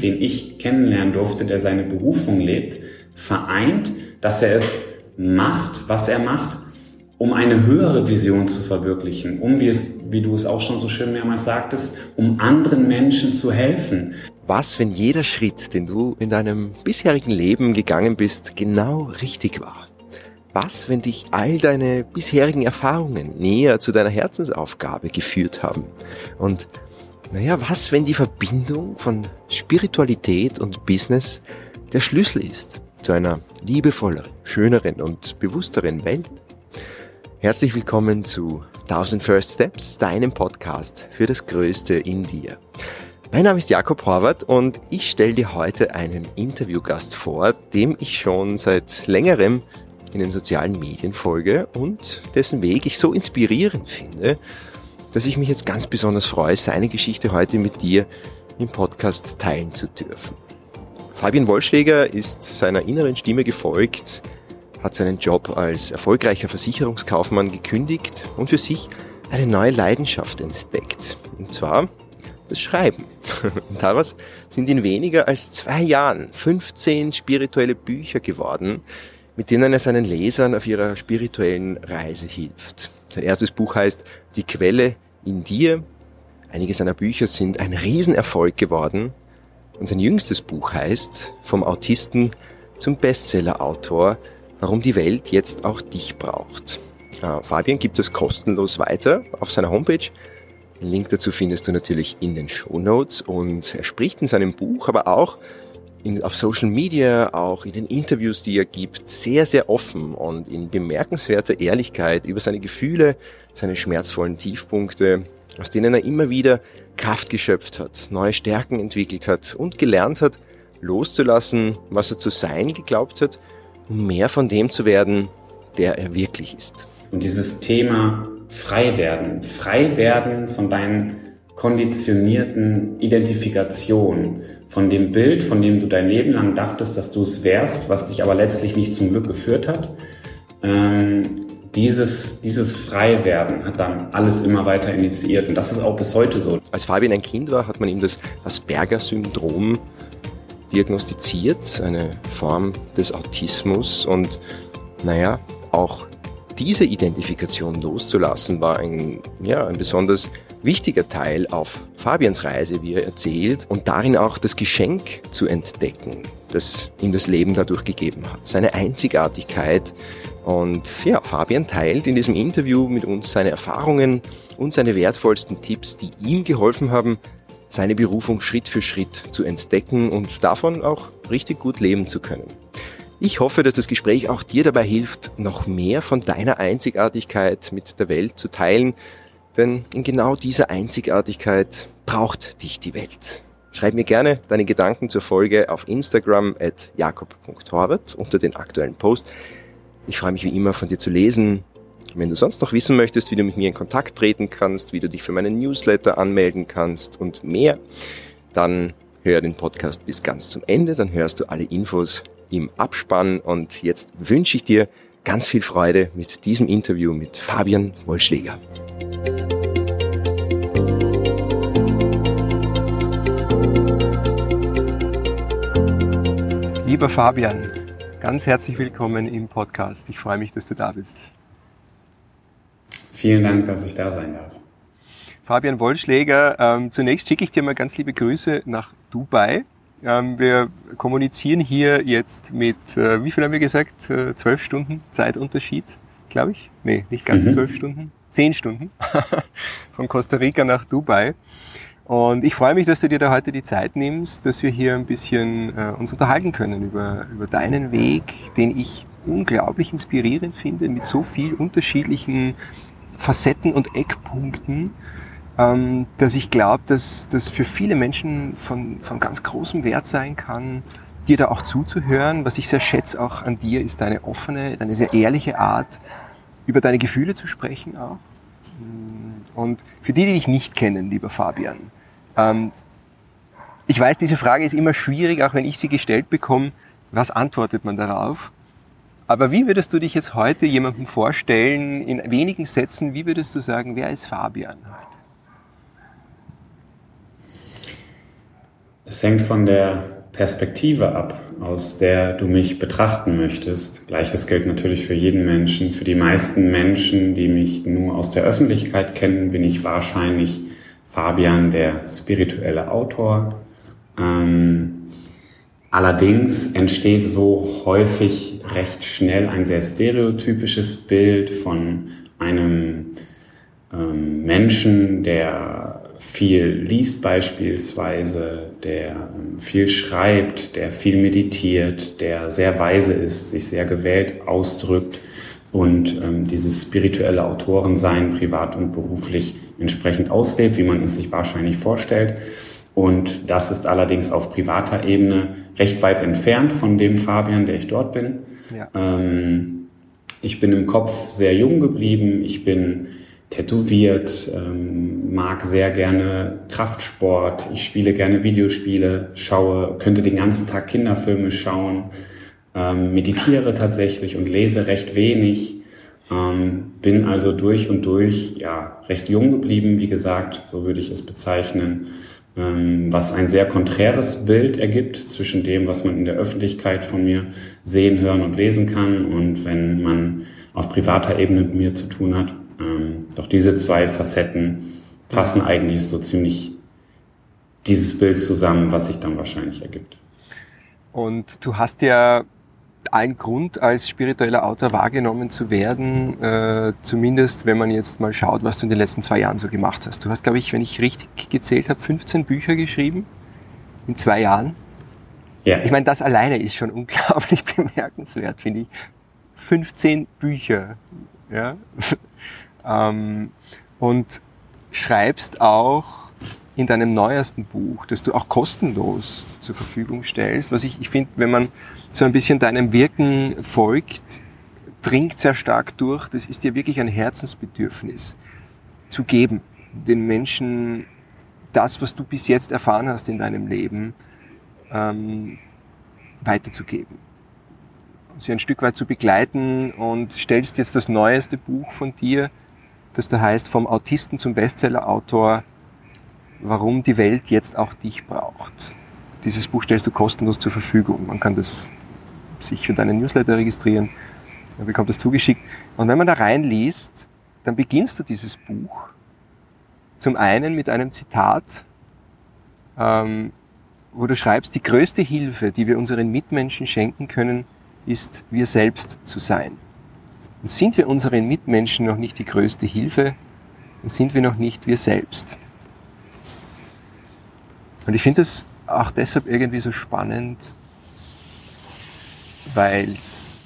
den ich kennenlernen durfte, der seine Berufung lebt, vereint, dass er es macht, was er macht, um eine höhere Vision zu verwirklichen, um, wie, es, wie du es auch schon so schön mehrmals sagtest, um anderen Menschen zu helfen. Was, wenn jeder Schritt, den du in deinem bisherigen Leben gegangen bist, genau richtig war? Was, wenn dich all deine bisherigen Erfahrungen näher zu deiner Herzensaufgabe geführt haben? Und naja, was, wenn die Verbindung von Spiritualität und Business der Schlüssel ist zu einer liebevolleren, schöneren und bewussteren Welt? Herzlich willkommen zu 1000 First Steps, deinem Podcast für das Größte in dir. Mein Name ist Jakob Horvath und ich stelle dir heute einen Interviewgast vor, dem ich schon seit längerem in den sozialen Medien folge und dessen Weg ich so inspirierend finde, dass ich mich jetzt ganz besonders freue, seine Geschichte heute mit dir im Podcast teilen zu dürfen. Fabian Wollschläger ist seiner inneren Stimme gefolgt, hat seinen Job als erfolgreicher Versicherungskaufmann gekündigt und für sich eine neue Leidenschaft entdeckt. Und zwar das Schreiben. Und daraus sind in weniger als zwei Jahren 15 spirituelle Bücher geworden, mit denen er seinen Lesern auf ihrer spirituellen Reise hilft. Sein erstes Buch heißt Die Quelle in dir. Einige seiner Bücher sind ein Riesenerfolg geworden. Und sein jüngstes Buch heißt Vom Autisten zum Bestseller-Autor warum die Welt jetzt auch dich braucht. Äh, Fabian gibt es kostenlos weiter auf seiner Homepage. Den Link dazu findest du natürlich in den Show Notes und er spricht in seinem Buch, aber auch in, auf Social Media, auch in den Interviews, die er gibt, sehr, sehr offen und in bemerkenswerter Ehrlichkeit über seine Gefühle, seine schmerzvollen Tiefpunkte, aus denen er immer wieder Kraft geschöpft hat, neue Stärken entwickelt hat und gelernt hat, loszulassen, was er zu sein geglaubt hat um mehr von dem zu werden, der er wirklich ist. Und dieses Thema frei werden, frei werden von deinen konditionierten Identifikationen, von dem Bild, von dem du dein Leben lang dachtest, dass du es wärst, was dich aber letztlich nicht zum Glück geführt hat. Ähm, dieses, dieses Freiwerden hat dann alles immer weiter initiiert und das ist auch bis heute so. Als Fabian ein Kind war, hat man ihm das Asperger-Syndrom diagnostiziert, eine Form des Autismus und naja, auch diese Identifikation loszulassen war ein, ja, ein besonders wichtiger Teil auf Fabians Reise, wie er erzählt, und darin auch das Geschenk zu entdecken, das ihm das Leben dadurch gegeben hat, seine Einzigartigkeit. Und ja, Fabian teilt in diesem Interview mit uns seine Erfahrungen und seine wertvollsten Tipps, die ihm geholfen haben, seine Berufung Schritt für Schritt zu entdecken und davon auch richtig gut leben zu können. Ich hoffe, dass das Gespräch auch dir dabei hilft, noch mehr von deiner Einzigartigkeit mit der Welt zu teilen, denn in genau dieser Einzigartigkeit braucht dich die Welt. Schreib mir gerne deine Gedanken zur Folge auf Instagram at jakob.horvath unter den aktuellen Post. Ich freue mich wie immer von dir zu lesen, wenn du sonst noch wissen möchtest, wie du mit mir in Kontakt treten kannst, wie du dich für meinen Newsletter anmelden kannst und mehr, dann hör den Podcast bis ganz zum Ende, dann hörst du alle Infos im Abspann und jetzt wünsche ich dir ganz viel Freude mit diesem Interview mit Fabian Wollschläger. Lieber Fabian, ganz herzlich willkommen im Podcast. Ich freue mich, dass du da bist. Vielen Dank, dass ich da sein darf. Fabian Wollschläger, ähm, zunächst schicke ich dir mal ganz liebe Grüße nach Dubai. Ähm, wir kommunizieren hier jetzt mit, äh, wie viel haben wir gesagt? Äh, zwölf Stunden Zeitunterschied, glaube ich? Nee, nicht ganz mhm. zwölf Stunden. Zehn Stunden von Costa Rica nach Dubai. Und ich freue mich, dass du dir da heute die Zeit nimmst, dass wir hier ein bisschen äh, uns unterhalten können über, über deinen Weg, den ich unglaublich inspirierend finde, mit so viel unterschiedlichen Facetten und Eckpunkten, ähm, dass ich glaube, dass das für viele Menschen von, von ganz großem Wert sein kann, dir da auch zuzuhören. Was ich sehr schätze auch an dir, ist deine offene, deine sehr ehrliche Art, über deine Gefühle zu sprechen auch. Und für die, die dich nicht kennen, lieber Fabian, ähm, ich weiß, diese Frage ist immer schwierig, auch wenn ich sie gestellt bekomme. Was antwortet man darauf? Aber wie würdest du dich jetzt heute jemandem vorstellen, in wenigen Sätzen, wie würdest du sagen, wer ist Fabian heute? Es hängt von der Perspektive ab, aus der du mich betrachten möchtest. Gleiches gilt natürlich für jeden Menschen. Für die meisten Menschen, die mich nur aus der Öffentlichkeit kennen, bin ich wahrscheinlich Fabian, der spirituelle Autor. Ähm, allerdings entsteht so häufig recht schnell ein sehr stereotypisches Bild von einem ähm, Menschen, der viel liest beispielsweise, der ähm, viel schreibt, der viel meditiert, der sehr weise ist, sich sehr gewählt ausdrückt und ähm, dieses spirituelle Autorensein privat und beruflich entsprechend auslebt, wie man es sich wahrscheinlich vorstellt. Und das ist allerdings auf privater Ebene recht weit entfernt von dem Fabian, der ich dort bin. Ja. Ähm, ich bin im Kopf sehr jung geblieben. Ich bin tätowiert, ähm, mag sehr gerne Kraftsport, ich spiele gerne Videospiele, schaue, könnte den ganzen Tag Kinderfilme schauen, ähm, meditiere tatsächlich und lese recht wenig, ähm, bin also durch und durch ja recht jung geblieben, wie gesagt, so würde ich es bezeichnen, ähm, was ein sehr konträres Bild ergibt zwischen dem, was man in der Öffentlichkeit von mir sehen, hören und lesen kann und wenn man auf privater Ebene mit mir zu tun hat. Ähm, doch diese zwei Facetten fassen eigentlich so ziemlich dieses Bild zusammen, was sich dann wahrscheinlich ergibt. Und du hast ja allen Grund, als spiritueller Autor wahrgenommen zu werden, äh, zumindest wenn man jetzt mal schaut, was du in den letzten zwei Jahren so gemacht hast. Du hast, glaube ich, wenn ich richtig gezählt habe, 15 Bücher geschrieben in zwei Jahren. Ja. Ich meine, das alleine ist schon unglaublich bemerkenswert, finde ich. 15 Bücher. Ja? Ähm, und schreibst auch in deinem neuesten Buch, das du auch kostenlos zur Verfügung stellst, was ich, ich finde, wenn man so ein bisschen deinem Wirken folgt, dringt sehr stark durch, das ist dir wirklich ein Herzensbedürfnis zu geben, den Menschen das, was du bis jetzt erfahren hast in deinem Leben, ähm, weiterzugeben. Sie ein Stück weit zu begleiten und stellst jetzt das neueste Buch von dir das da heißt, vom Autisten zum Bestseller-Autor, warum die Welt jetzt auch dich braucht. Dieses Buch stellst du kostenlos zur Verfügung. Man kann das sich für deinen Newsletter registrieren, man bekommt das zugeschickt. Und wenn man da reinliest, dann beginnst du dieses Buch zum einen mit einem Zitat, ähm, wo du schreibst, die größte Hilfe, die wir unseren Mitmenschen schenken können, ist, wir selbst zu sein. Und sind wir unseren Mitmenschen noch nicht die größte Hilfe, dann sind wir noch nicht wir selbst. Und ich finde das auch deshalb irgendwie so spannend, weil es,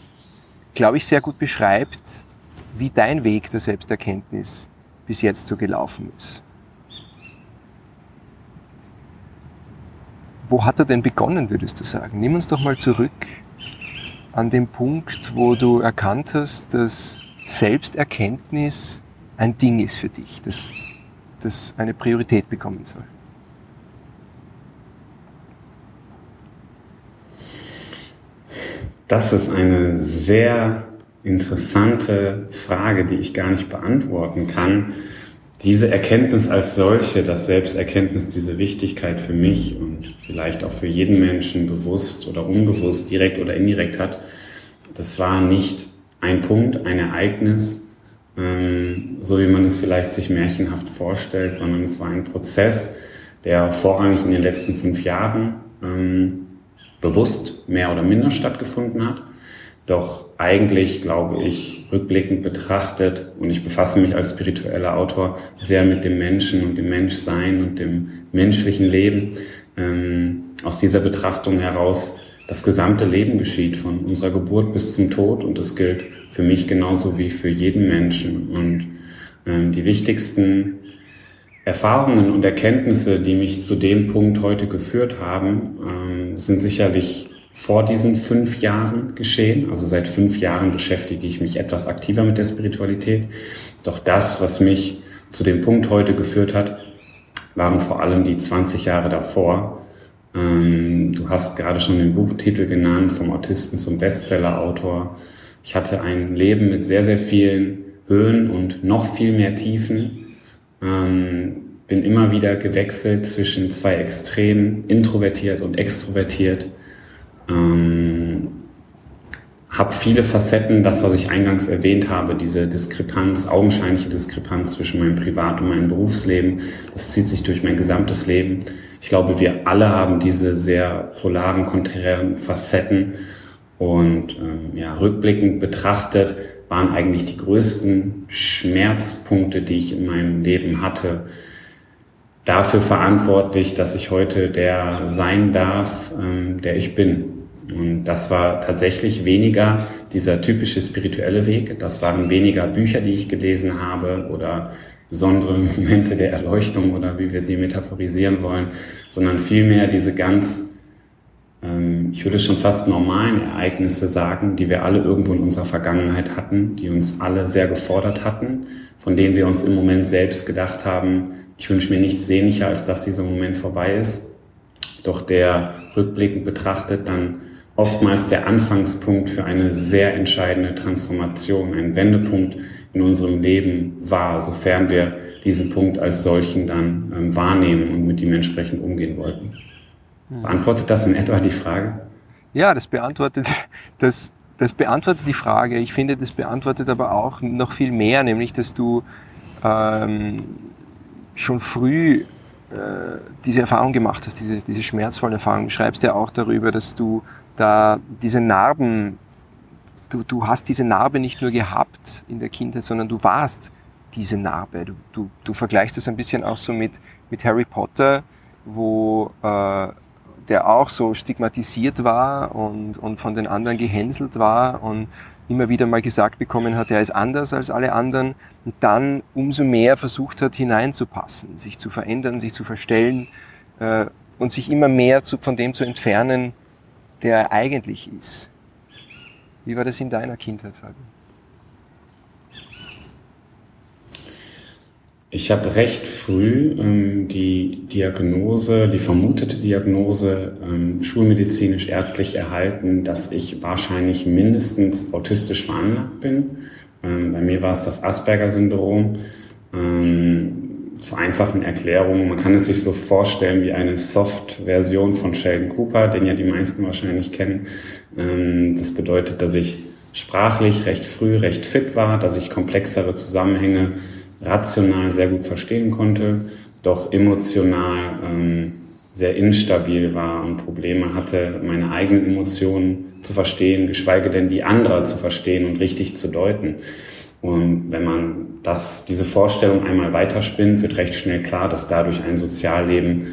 glaube ich, sehr gut beschreibt, wie dein Weg der Selbsterkenntnis bis jetzt so gelaufen ist. Wo hat er denn begonnen, würdest du sagen? Nimm uns doch mal zurück an dem Punkt, wo du erkannt hast, dass Selbsterkenntnis ein Ding ist für dich, dass das eine Priorität bekommen soll? Das ist eine sehr interessante Frage, die ich gar nicht beantworten kann. Diese Erkenntnis als solche, dass Selbsterkenntnis diese Wichtigkeit für mich und vielleicht auch für jeden Menschen bewusst oder unbewusst, direkt oder indirekt hat, das war nicht ein Punkt, ein Ereignis, ähm, so wie man es vielleicht sich märchenhaft vorstellt, sondern es war ein Prozess, der vorrangig in den letzten fünf Jahren ähm, bewusst mehr oder minder stattgefunden hat. Doch eigentlich, glaube ich, rückblickend betrachtet, und ich befasse mich als spiritueller Autor sehr mit dem Menschen und dem Menschsein und dem menschlichen Leben, ähm, aus dieser Betrachtung heraus das gesamte Leben geschieht, von unserer Geburt bis zum Tod. Und das gilt für mich genauso wie für jeden Menschen. Und ähm, die wichtigsten Erfahrungen und Erkenntnisse, die mich zu dem Punkt heute geführt haben, ähm, sind sicherlich vor diesen fünf Jahren geschehen. Also seit fünf Jahren beschäftige ich mich etwas aktiver mit der Spiritualität. Doch das, was mich zu dem Punkt heute geführt hat, waren vor allem die 20 Jahre davor. Ähm, du hast gerade schon den Buchtitel genannt, vom Autisten zum Bestseller-Autor. Ich hatte ein Leben mit sehr, sehr vielen Höhen und noch viel mehr Tiefen. Ähm, bin immer wieder gewechselt zwischen zwei Extremen, introvertiert und extrovertiert. Ähm, habe viele Facetten, das, was ich eingangs erwähnt habe, diese Diskrepanz, augenscheinliche Diskrepanz zwischen meinem Privat- und meinem Berufsleben, das zieht sich durch mein gesamtes Leben. Ich glaube, wir alle haben diese sehr polaren, konträren Facetten und ähm, ja, rückblickend betrachtet waren eigentlich die größten Schmerzpunkte, die ich in meinem Leben hatte, dafür verantwortlich, dass ich heute der sein darf, ähm, der ich bin. Und das war tatsächlich weniger dieser typische spirituelle Weg. Das waren weniger Bücher, die ich gelesen habe oder besondere Momente der Erleuchtung oder wie wir sie metaphorisieren wollen, sondern vielmehr diese ganz, ich würde schon fast normalen Ereignisse sagen, die wir alle irgendwo in unserer Vergangenheit hatten, die uns alle sehr gefordert hatten, von denen wir uns im Moment selbst gedacht haben, ich wünsche mir nichts sehnlicher, als dass dieser Moment vorbei ist. Doch der rückblickend betrachtet dann oftmals der Anfangspunkt für eine sehr entscheidende Transformation, ein Wendepunkt in unserem Leben war, sofern wir diesen Punkt als solchen dann ähm, wahrnehmen und mit ihm entsprechend umgehen wollten. Beantwortet das in etwa die Frage? Ja, das beantwortet, das, das beantwortet die Frage. Ich finde, das beantwortet aber auch noch viel mehr, nämlich, dass du ähm, schon früh äh, diese Erfahrung gemacht hast, diese, diese schmerzvollen Erfahrungen. Du schreibst ja auch darüber, dass du da diese Narben, du, du hast diese Narbe nicht nur gehabt in der Kindheit, sondern du warst diese Narbe. Du, du, du vergleichst das ein bisschen auch so mit, mit Harry Potter, wo äh, der auch so stigmatisiert war und, und von den anderen gehänselt war und immer wieder mal gesagt bekommen hat, er ist anders als alle anderen und dann umso mehr versucht hat hineinzupassen, sich zu verändern, sich zu verstellen äh, und sich immer mehr zu, von dem zu entfernen, der er eigentlich ist. Wie war das in deiner Kindheit, Fabian? Ich habe recht früh ähm, die Diagnose, die vermutete Diagnose ähm, schulmedizinisch ärztlich erhalten, dass ich wahrscheinlich mindestens autistisch veranlagt bin. Ähm, bei mir war es das Asperger-Syndrom. Ähm, zur einfachen Erklärung. Man kann es sich so vorstellen wie eine Soft-Version von Sheldon Cooper, den ja die meisten wahrscheinlich kennen. Ähm, das bedeutet, dass ich sprachlich recht früh recht fit war, dass ich komplexere Zusammenhänge rational sehr gut verstehen konnte, doch emotional ähm, sehr instabil war und Probleme hatte, meine eigenen Emotionen zu verstehen, geschweige denn die anderer zu verstehen und richtig zu deuten. Und wenn man das, diese Vorstellung einmal weiterspinnt, wird recht schnell klar, dass dadurch ein Sozialleben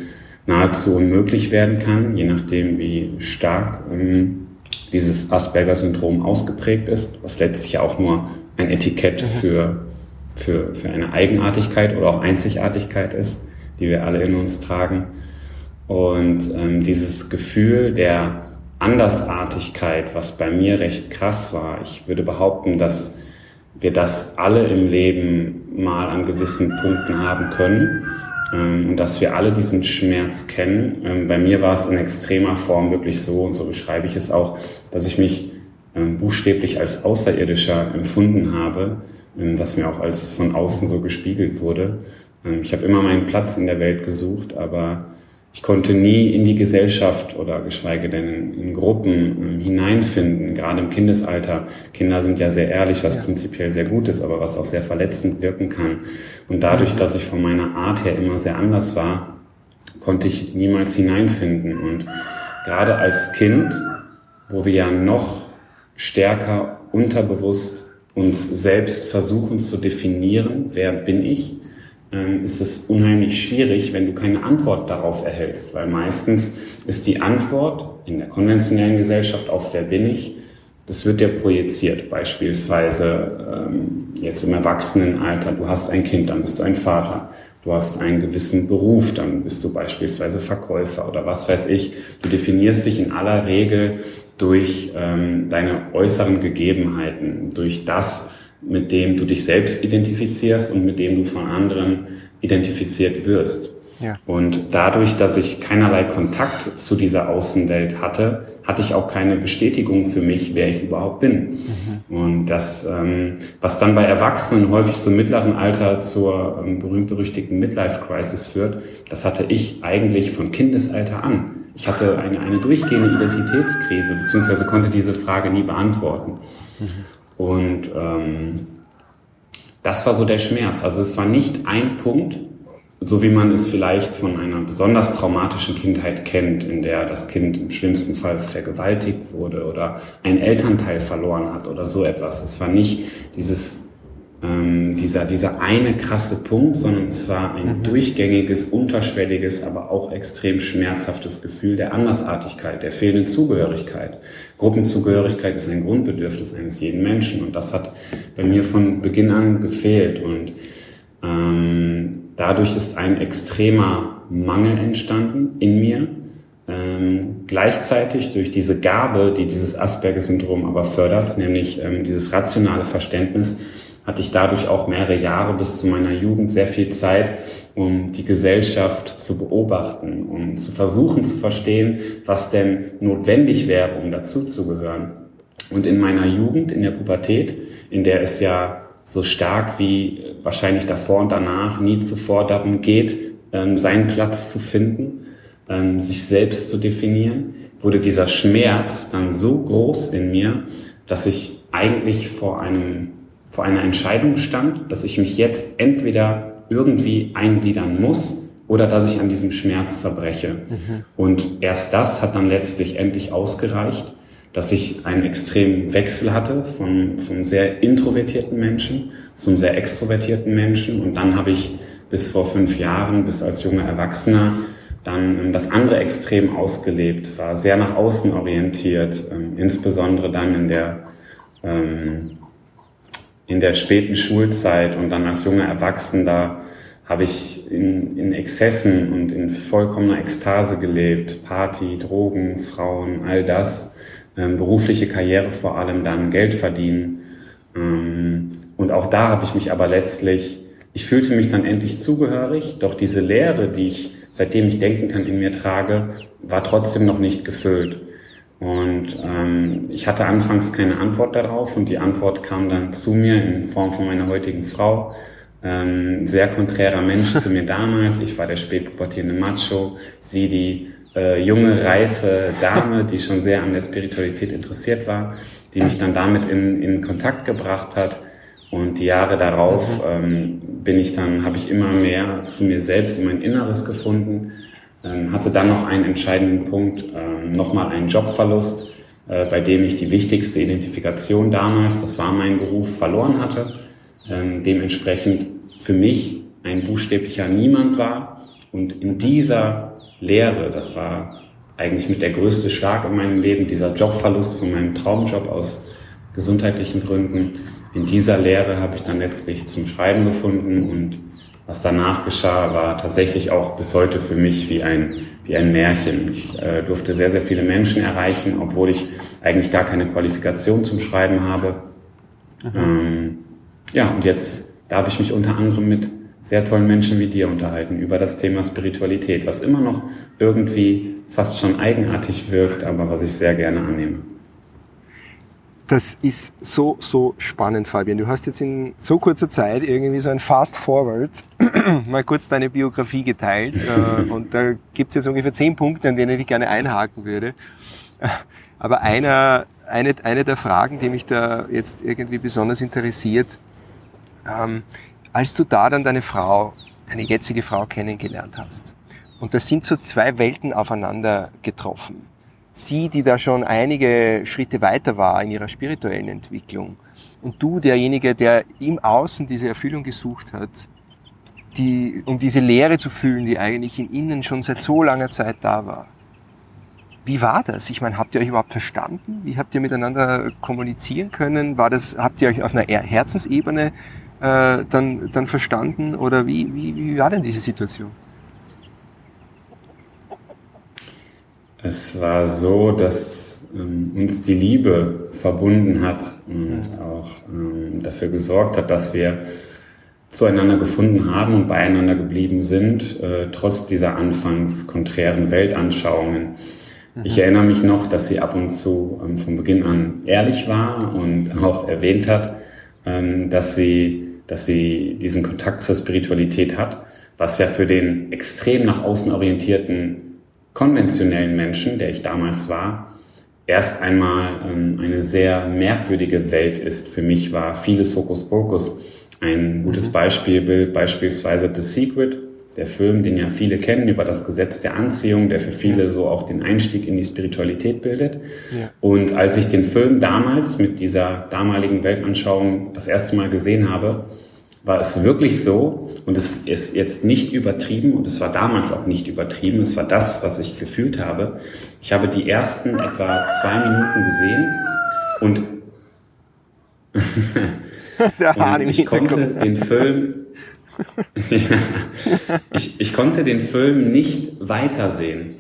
nahezu unmöglich werden kann, je nachdem, wie stark ähm, dieses Asperger-Syndrom ausgeprägt ist, was letztlich auch nur ein Etikett mhm. für, für, für eine Eigenartigkeit oder auch Einzigartigkeit ist, die wir alle in uns tragen. Und ähm, dieses Gefühl der Andersartigkeit, was bei mir recht krass war, ich würde behaupten, dass wir das alle im Leben mal an gewissen Punkten haben können ähm, und dass wir alle diesen Schmerz kennen. Ähm, bei mir war es in extremer Form wirklich so, und so beschreibe ich es auch, dass ich mich ähm, buchstäblich als Außerirdischer empfunden habe, was mir auch als von außen so gespiegelt wurde. Ich habe immer meinen Platz in der Welt gesucht, aber ich konnte nie in die Gesellschaft oder geschweige denn in, Gruppen ähm, hineinfinden, gerade im Kindesalter. Kinder sind ja sehr ehrlich, was ja. prinzipiell sehr gut ist, aber was auch sehr verletzend wirken kann. Und dadurch, dass ich von meiner Art her immer sehr anders war, konnte ich niemals hineinfinden. Und gerade als Kind, wo wir ja noch stärker unterbewusst uns selbst versuchen zu definieren, wer bin ich, ähm, ist es unheimlich schwierig, wenn du keine Antwort darauf erhältst, weil meistens ist die Antwort in der konventionellen Gesellschaft auf wer bin ich, das wird dir projiziert. Beispielsweise ähm, jetzt im Erwachsenenalter, du hast ein Kind, dann bist du ein Vater. Du hast einen gewissen Beruf, dann bist du beispielsweise Verkäufer oder was weiß ich. Du definierst dich in aller Regel durch ähm, deine äußeren Gegebenheiten, durch das, mit dem du dich selbst identifizierst und mit dem du von anderen identifiziert wirst. Ja. Und dadurch, dass ich keinerlei Kontakt zu dieser Außenwelt hatte, hatte ich auch keine Bestätigung für mich, wer ich überhaupt bin. Mhm. Und das, ähm, was dann bei Erwachsenen häufig so im mittleren Alter zur ähm, berühmt-berüchtigten Midlife-Crisis führt, das hatte ich eigentlich von Kindesalter an. Ich hatte eine, eine durchgehende Identitätskrise, beziehungsweise konnte diese Frage nie beantworten. Mhm. Und ähm, das war so der Schmerz. Also es war nicht ein Punkt, so wie man es vielleicht von einer besonders traumatischen Kindheit kennt, in der das Kind im schlimmsten Fall vergewaltigt wurde oder einen Elternteil verloren hat oder so etwas. Es war nicht dieses, ähm, dieser, dieser eine krasse Punkt, sondern es war ein mhm. durchgängiges, unterschwelliges, aber auch extrem schmerzhaftes Gefühl der Andersartigkeit, der fehlenden Zugehörigkeit. Gruppenzugehörigkeit ist ein Grundbedürfnis eines jeden Menschen und das hat bei mir von Beginn an gefehlt und ähm, Dadurch ist ein extremer Mangel entstanden in mir. Ähm, gleichzeitig durch diese Gabe, die dieses Asperger-Syndrom aber fördert, nämlich ähm, dieses rationale Verständnis, hatte ich dadurch auch mehrere Jahre bis zu meiner Jugend sehr viel Zeit, um die Gesellschaft zu beobachten, um zu versuchen zu verstehen, was denn notwendig wäre, um dazuzugehören. Und in meiner Jugend, in der Pubertät, in der es ja so stark wie wahrscheinlich davor und danach nie zuvor darum geht, ähm, seinen Platz zu finden, ähm, sich selbst zu definieren, wurde dieser Schmerz dann so groß in mir, dass ich eigentlich vor einem, vor einer Entscheidung stand, dass ich mich jetzt entweder irgendwie eingliedern muss oder dass ich an diesem Schmerz zerbreche. Mhm. Und erst das hat dann letztlich endlich ausgereicht, dass ich einen extremen Wechsel hatte von, vom sehr introvertierten Menschen zum sehr extrovertierten Menschen. Und dann habe ich bis vor fünf Jahren, bis als junger Erwachsener, dann das andere Extrem ausgelebt, war sehr nach außen orientiert, ähm, insbesondere dann in der, ähm, in der späten Schulzeit und dann als junger Erwachsener habe ich in, in Exzessen und in vollkommener Ekstase gelebt. Party, Drogen, Frauen, all das ähm, berufliche Karriere vor allem, dann Geld verdienen. Ähm, und auch da habe ich mich aber letztlich, ich fühlte mich dann endlich zugehörig, doch diese Leere, die ich seitdem ich denken kann in mir trage, war trotzdem noch nicht gefüllt. Und ähm, ich hatte anfangs keine Antwort darauf und die Antwort kam dann zu mir in Form von meiner heutigen Frau. Ähm, sehr konträrer Mensch zu mir damals. Ich war der spätpubertierende Macho, sie die äh, junge, reife Dame, die schon sehr an der Spiritualität interessiert war, die mich dann damit in, in Kontakt gebracht hat. Und die Jahre darauf ähm, bin ich dann, habe ich immer mehr zu mir selbst in mein Inneres gefunden, hatte dann noch einen entscheidenden Punkt, ähm, nochmal einen Jobverlust, äh, bei dem ich die wichtigste Identifikation damals, das war mein Beruf, verloren hatte. Ähm, dementsprechend für mich ein buchstäblicher Niemand war und in dieser Lehre. Das war eigentlich mit der größte Schlag in meinem Leben, dieser Jobverlust von meinem Traumjob aus gesundheitlichen Gründen. In dieser Lehre habe ich dann letztlich zum Schreiben gefunden und was danach geschah, war tatsächlich auch bis heute für mich wie ein, wie ein Märchen. Ich äh, durfte sehr, sehr viele Menschen erreichen, obwohl ich eigentlich gar keine Qualifikation zum Schreiben habe. Ähm, ja, und jetzt darf ich mich unter anderem mit sehr tollen Menschen wie dir unterhalten über das Thema Spiritualität, was immer noch irgendwie fast schon eigenartig wirkt, aber was ich sehr gerne annehme. Das ist so, so spannend, Fabian. Du hast jetzt in so kurzer Zeit irgendwie so ein Fast Forward mal kurz deine Biografie geteilt. Äh, und da gibt es jetzt ungefähr zehn Punkte, an denen ich gerne einhaken würde. Aber einer, eine, eine der Fragen, die mich da jetzt irgendwie besonders interessiert, ähm, als du da dann deine Frau, deine jetzige Frau kennengelernt hast, und da sind so zwei Welten aufeinander getroffen. Sie, die da schon einige Schritte weiter war in ihrer spirituellen Entwicklung, und du, derjenige, der im Außen diese Erfüllung gesucht hat, die, um diese Leere zu fühlen, die eigentlich in innen schon seit so langer Zeit da war. Wie war das? Ich meine, habt ihr euch überhaupt verstanden? Wie habt ihr miteinander kommunizieren können? War das, habt ihr euch auf einer Herzensebene äh, dann, dann verstanden? Oder wie, wie, wie war denn diese Situation? Es war so, dass ähm, uns die Liebe verbunden hat und auch ähm, dafür gesorgt hat, dass wir zueinander gefunden haben und beieinander geblieben sind, äh, trotz dieser anfangs konträren Weltanschauungen. Mhm. Ich erinnere mich noch, dass sie ab und zu ähm, von Beginn an ehrlich war und auch erwähnt hat, ähm, dass sie, dass sie diesen Kontakt zur Spiritualität hat, was ja für den extrem nach außen orientierten konventionellen Menschen, der ich damals war, erst einmal ähm, eine sehr merkwürdige Welt ist. Für mich war vieles Hokuspokus ein gutes mhm. Beispiel, beispielsweise The Secret, der Film, den ja viele kennen, über das Gesetz der Anziehung, der für viele so auch den Einstieg in die Spiritualität bildet. Ja. Und als ich den Film damals mit dieser damaligen Weltanschauung das erste Mal gesehen habe, war es wirklich so, und es ist jetzt nicht übertrieben, und es war damals auch nicht übertrieben, es war das, was ich gefühlt habe. Ich habe die ersten etwa zwei Minuten gesehen und und ich konnte den Film, ich, ich konnte den Film nicht weitersehen.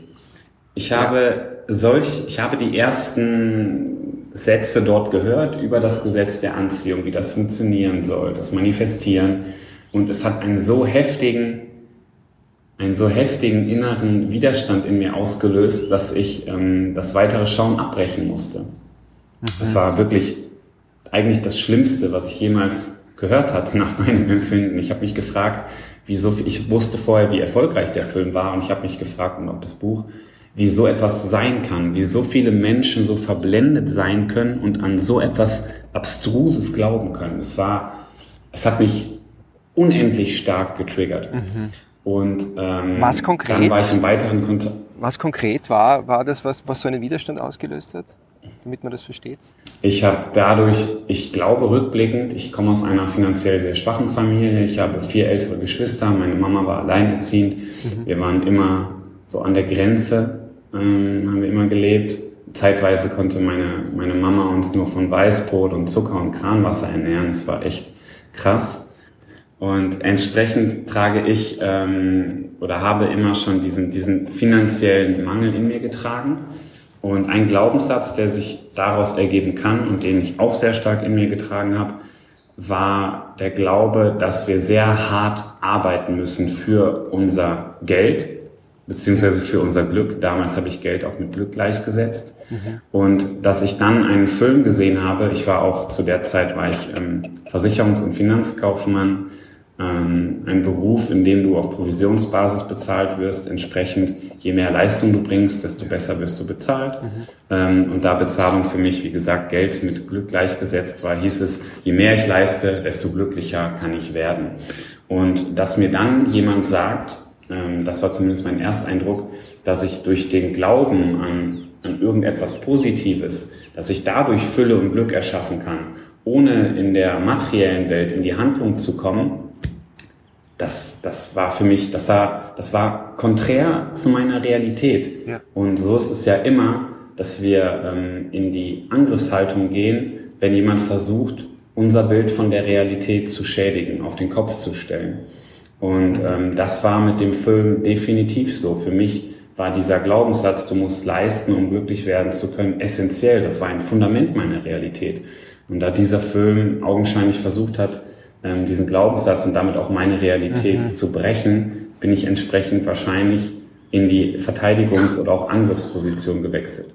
Ich habe solch, ich habe die ersten Sätze dort gehört über das Gesetz der Anziehung, wie das funktionieren soll, das Manifestieren. Und es hat einen so heftigen, einen so heftigen inneren Widerstand in mir ausgelöst, dass ich ähm, das weitere Schauen abbrechen musste. Mhm. Es war wirklich eigentlich das Schlimmste, was ich jemals gehört hatte nach meinem Empfinden. Ich habe mich gefragt, wieso, ich wusste vorher, wie erfolgreich der Film war und ich habe mich gefragt und auch das Buch, wie so etwas sein kann, wie so viele Menschen so verblendet sein können und an so etwas Abstruses glauben können. Es war, es hat mich unendlich stark getriggert. Mhm. Und ähm, was konkret, dann war ich im weiteren Kontakt. Was konkret war, war das, was, was so einen Widerstand ausgelöst hat? damit man das versteht? Ich habe dadurch, ich glaube rückblickend, ich komme aus einer finanziell sehr schwachen Familie. Ich habe vier ältere Geschwister. Meine Mama war alleinerziehend. Mhm. Wir waren immer so an der Grenze, ähm, haben wir immer gelebt. Zeitweise konnte meine, meine Mama uns nur von Weißbrot und Zucker und Kranwasser ernähren. Es war echt krass. Und entsprechend trage ich ähm, oder habe immer schon diesen, diesen finanziellen Mangel in mir getragen. Und ein Glaubenssatz, der sich daraus ergeben kann und den ich auch sehr stark in mir getragen habe, war der Glaube, dass wir sehr hart arbeiten müssen für unser Geld beziehungsweise für unser Glück. Damals habe ich Geld auch mit Glück gleichgesetzt. Mhm. Und dass ich dann einen Film gesehen habe, ich war auch zu der Zeit, war ich ähm, Versicherungs- und Finanzkaufmann, ähm, ein Beruf, in dem du auf Provisionsbasis bezahlt wirst. Entsprechend, je mehr Leistung du bringst, desto besser wirst du bezahlt. Mhm. Ähm, und da Bezahlung für mich, wie gesagt, Geld mit Glück gleichgesetzt war, hieß es, je mehr ich leiste, desto glücklicher kann ich werden. Und dass mir dann jemand sagt, das war zumindest mein Ersteindruck, dass ich durch den Glauben an, an irgendetwas Positives, dass ich dadurch Fülle und Glück erschaffen kann, ohne in der materiellen Welt in die Handlung zu kommen, das, das war für mich, das war, das war konträr zu meiner Realität. Ja. Und so ist es ja immer, dass wir ähm, in die Angriffshaltung gehen, wenn jemand versucht, unser Bild von der Realität zu schädigen, auf den Kopf zu stellen. Und ähm, das war mit dem Film definitiv so. Für mich war dieser Glaubenssatz, du musst leisten, um glücklich werden zu können, essentiell. Das war ein Fundament meiner Realität. Und da dieser Film augenscheinlich versucht hat, ähm, diesen Glaubenssatz und damit auch meine Realität mhm. zu brechen, bin ich entsprechend wahrscheinlich in die Verteidigungs- oder auch Angriffsposition gewechselt.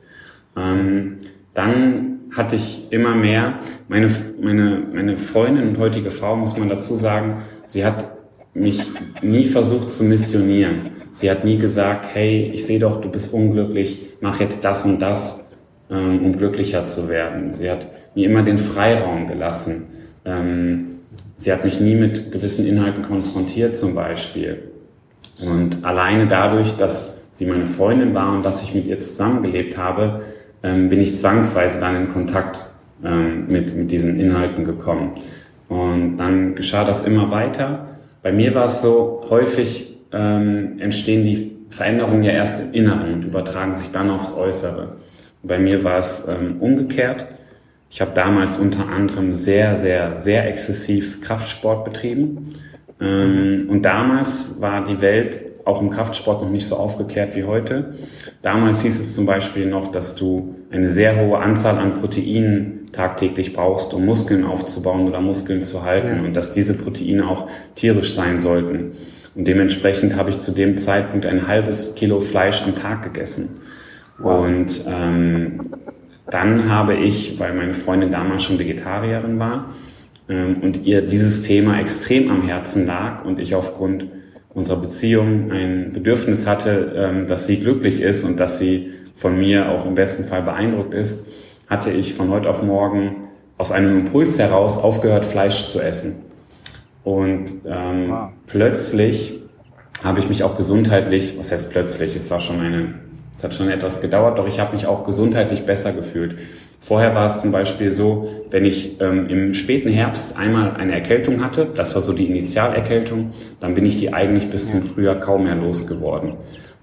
Ähm, dann hatte ich immer mehr, meine, meine, meine Freundin und heutige Frau, muss man dazu sagen, sie hat mich nie versucht zu missionieren. Sie hat nie gesagt, hey, ich sehe doch, du bist unglücklich, mach jetzt das und das, ähm, um glücklicher zu werden. Sie hat mir immer den Freiraum gelassen. Ähm, Sie hat mich nie mit gewissen Inhalten konfrontiert zum Beispiel. Und alleine dadurch, dass sie meine Freundin war und dass ich mit ihr zusammengelebt habe, ähm, bin ich zwangsweise dann in Kontakt ähm, mit, mit diesen Inhalten gekommen. Und dann geschah das immer weiter. Bei mir war es so, häufig ähm, entstehen die Veränderungen ja erst im Inneren und übertragen sich dann aufs Äußere. Bei mir war es ähm, umgekehrt. Ich habe damals unter anderem sehr, sehr, sehr exzessiv Kraftsport betrieben. Ähm, und damals war die Welt auch im Kraftsport noch nicht so aufgeklärt wie heute. Damals hieß es zum Beispiel noch, dass du eine sehr hohe Anzahl an Proteinen tagtäglich brauchst, um Muskeln aufzubauen oder Muskeln zu halten ja. und dass diese Proteine auch tierisch sein sollten. Und dementsprechend habe ich zu dem Zeitpunkt ein halbes Kilo Fleisch am Tag gegessen. Wow. Und ähm, dann habe ich, weil meine Freundin damals schon Vegetarierin war ähm, und ihr dieses Thema extrem am Herzen lag und ich aufgrund unserer Beziehung ein Bedürfnis hatte, ähm, dass sie glücklich ist und dass sie von mir auch im besten Fall beeindruckt ist, hatte ich von heute auf morgen aus einem Impuls heraus aufgehört, Fleisch zu essen. Und ähm, wow. plötzlich habe ich mich auch gesundheitlich, was heißt plötzlich, es war schon eine, es hat schon etwas gedauert, doch ich habe mich auch gesundheitlich besser gefühlt. Vorher war es zum Beispiel so, wenn ich ähm, im späten Herbst einmal eine Erkältung hatte, das war so die Initialerkältung, dann bin ich die eigentlich bis zum Frühjahr kaum mehr losgeworden.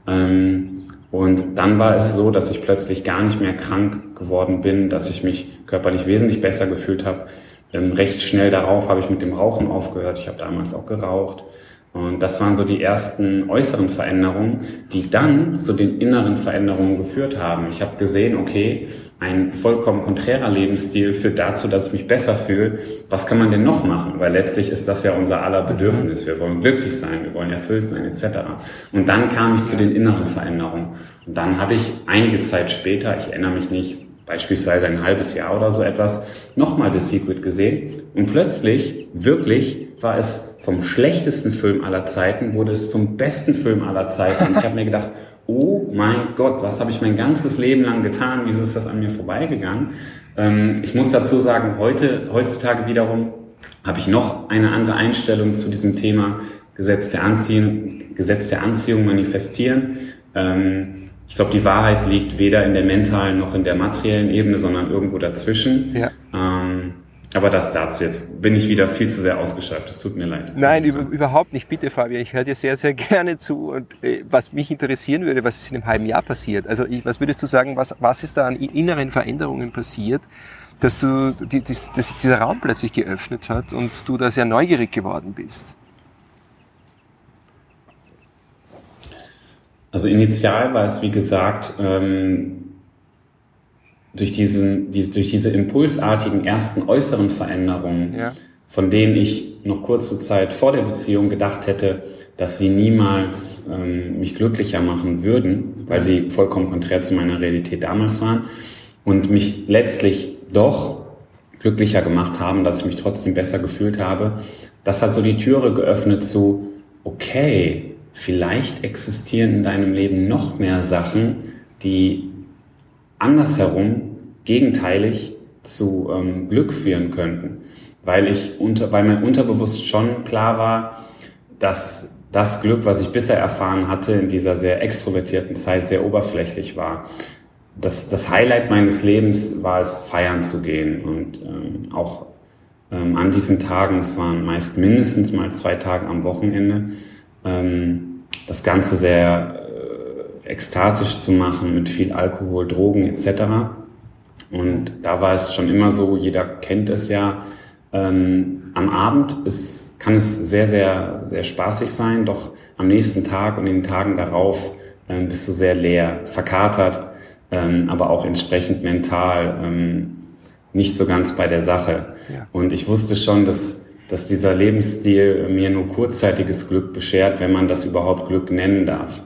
Ähm, und dann war es so, dass ich plötzlich gar nicht mehr krank geworden bin, dass ich mich körperlich wesentlich besser gefühlt habe. Ähm, recht schnell darauf habe ich mit dem Rauchen aufgehört. Ich habe damals auch geraucht. Und das waren so die ersten äußeren Veränderungen, die dann zu den inneren Veränderungen geführt haben. Ich habe gesehen, okay, ein vollkommen konträrer Lebensstil führt dazu, dass ich mich besser fühle. Was kann man denn noch machen? Weil letztlich ist das ja unser aller Bedürfnis. Wir wollen glücklich sein, wir wollen erfüllt sein, etc. Und dann kam ich zu den inneren Veränderungen. Und dann habe ich einige Zeit später, ich erinnere mich nicht, beispielsweise ein halbes Jahr oder so etwas, nochmal The Secret gesehen. Und plötzlich, wirklich, war es vom schlechtesten Film aller Zeiten, wurde es zum besten Film aller Zeiten. Und ich habe mir gedacht, oh mein Gott, was habe ich mein ganzes Leben lang getan? Wieso ist das an mir vorbeigegangen? Ähm, ich muss dazu sagen, heute, heutzutage wiederum habe ich noch eine andere Einstellung zu diesem Thema Gesetz der Anziehung, Gesetz der Anziehung manifestieren. Ähm, ich glaube, die Wahrheit liegt weder in der mentalen noch in der materiellen Ebene, sondern irgendwo dazwischen. Ja. Aber das dazu. Jetzt bin ich wieder viel zu sehr ausgeschöpft. Es tut mir leid. Nein, über, überhaupt nicht. Bitte, Fabian. Ich höre dir sehr, sehr gerne zu. Und äh, was mich interessieren würde, was ist in einem halben Jahr passiert? Also, ich, was würdest du sagen, was, was ist da an inneren Veränderungen passiert, dass du, die, die, dass sich dieser Raum plötzlich geöffnet hat und du da sehr neugierig geworden bist? Also initial war es, wie gesagt, ähm, durch, diesen, die, durch diese impulsartigen ersten äußeren Veränderungen, ja. von denen ich noch kurze Zeit vor der Beziehung gedacht hätte, dass sie niemals ähm, mich glücklicher machen würden, weil sie vollkommen konträr zu meiner Realität damals waren und mich letztlich doch glücklicher gemacht haben, dass ich mich trotzdem besser gefühlt habe. Das hat so die Türe geöffnet zu, okay, vielleicht existieren in deinem Leben noch mehr Sachen, die andersherum gegenteilig zu ähm, Glück führen könnten. Weil ich unter, weil mir unterbewusst schon klar war, dass das Glück, was ich bisher erfahren hatte, in dieser sehr extrovertierten Zeit sehr oberflächlich war. Das, das Highlight meines Lebens war es, feiern zu gehen und ähm, auch ähm, an diesen Tagen, es waren meist mindestens mal zwei Tage am Wochenende, ähm, das Ganze sehr ekstatisch zu machen mit viel Alkohol, Drogen etc. Und da war es schon immer so, jeder kennt es ja, ähm, am Abend ist, kann es sehr, sehr, sehr spaßig sein, doch am nächsten Tag und den Tagen darauf ähm, bist du sehr leer, verkatert, ähm, aber auch entsprechend mental ähm, nicht so ganz bei der Sache. Ja. Und ich wusste schon, dass dass dieser Lebensstil mir nur kurzzeitiges Glück beschert, wenn man das überhaupt Glück nennen darf.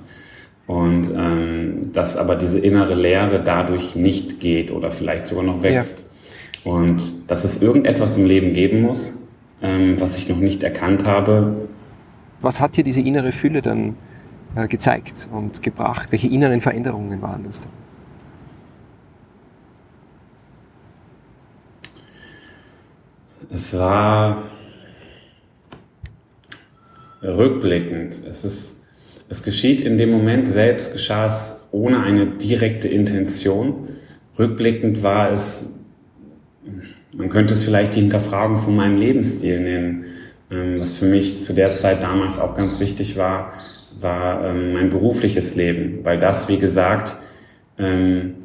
Und ähm, dass aber diese innere Leere dadurch nicht geht oder vielleicht sogar noch wächst. Ja. Und dass es irgendetwas im Leben geben muss, ähm, was ich noch nicht erkannt habe. Was hat dir diese innere Fülle dann äh, gezeigt und gebracht? Welche inneren Veränderungen waren das dann? Es war rückblickend. Es ist, es geschieht in dem Moment selbst, geschah es ohne eine direkte Intention. Rückblickend war es, man könnte es vielleicht die Hinterfragung von meinem Lebensstil nennen. Ähm, was für mich zu der Zeit damals auch ganz wichtig war, war ähm, mein berufliches Leben, weil das, wie gesagt, ähm,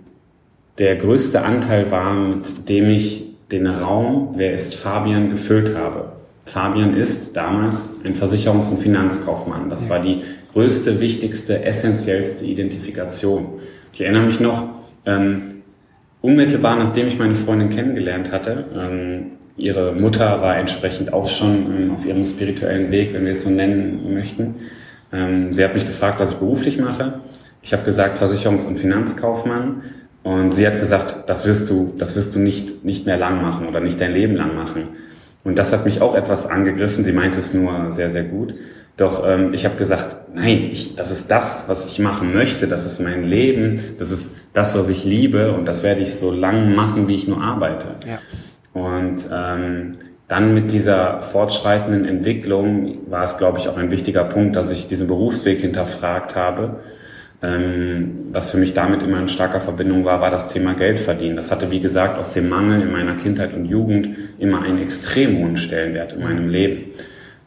der größte Anteil war, mit dem ich den Raum, wer ist Fabian, gefüllt habe. Fabian ist damals ein Versicherungs- und Finanzkaufmann. Das war die größte, wichtigste, essentiellste Identifikation. Ich erinnere mich noch, ähm, unmittelbar nachdem ich meine Freundin kennengelernt hatte, ähm, ihre Mutter war entsprechend auch schon ähm, auf ihrem spirituellen Weg, wenn wir es so nennen möchten. Ähm, sie hat mich gefragt, was ich beruflich mache. Ich habe gesagt Versicherungs- und Finanzkaufmann. Und sie hat gesagt, das wirst du, das wirst du nicht, nicht mehr lang machen oder nicht dein Leben lang machen. Und das hat mich auch etwas angegriffen. Sie meinte es nur sehr, sehr gut. Doch ähm, ich habe gesagt, nein, ich, das ist das, was ich machen möchte. Das ist mein Leben. Das ist das, was ich liebe. Und das werde ich so lang machen, wie ich nur arbeite. Ja. Und ähm, dann mit dieser fortschreitenden Entwicklung war es, glaube ich, auch ein wichtiger Punkt, dass ich diesen Berufsweg hinterfragt habe. Ähm, was für mich damit immer in starker Verbindung war, war das Thema Geld verdienen. Das hatte, wie gesagt, aus dem Mangel in meiner Kindheit und Jugend immer einen extrem hohen Stellenwert in meinem Leben.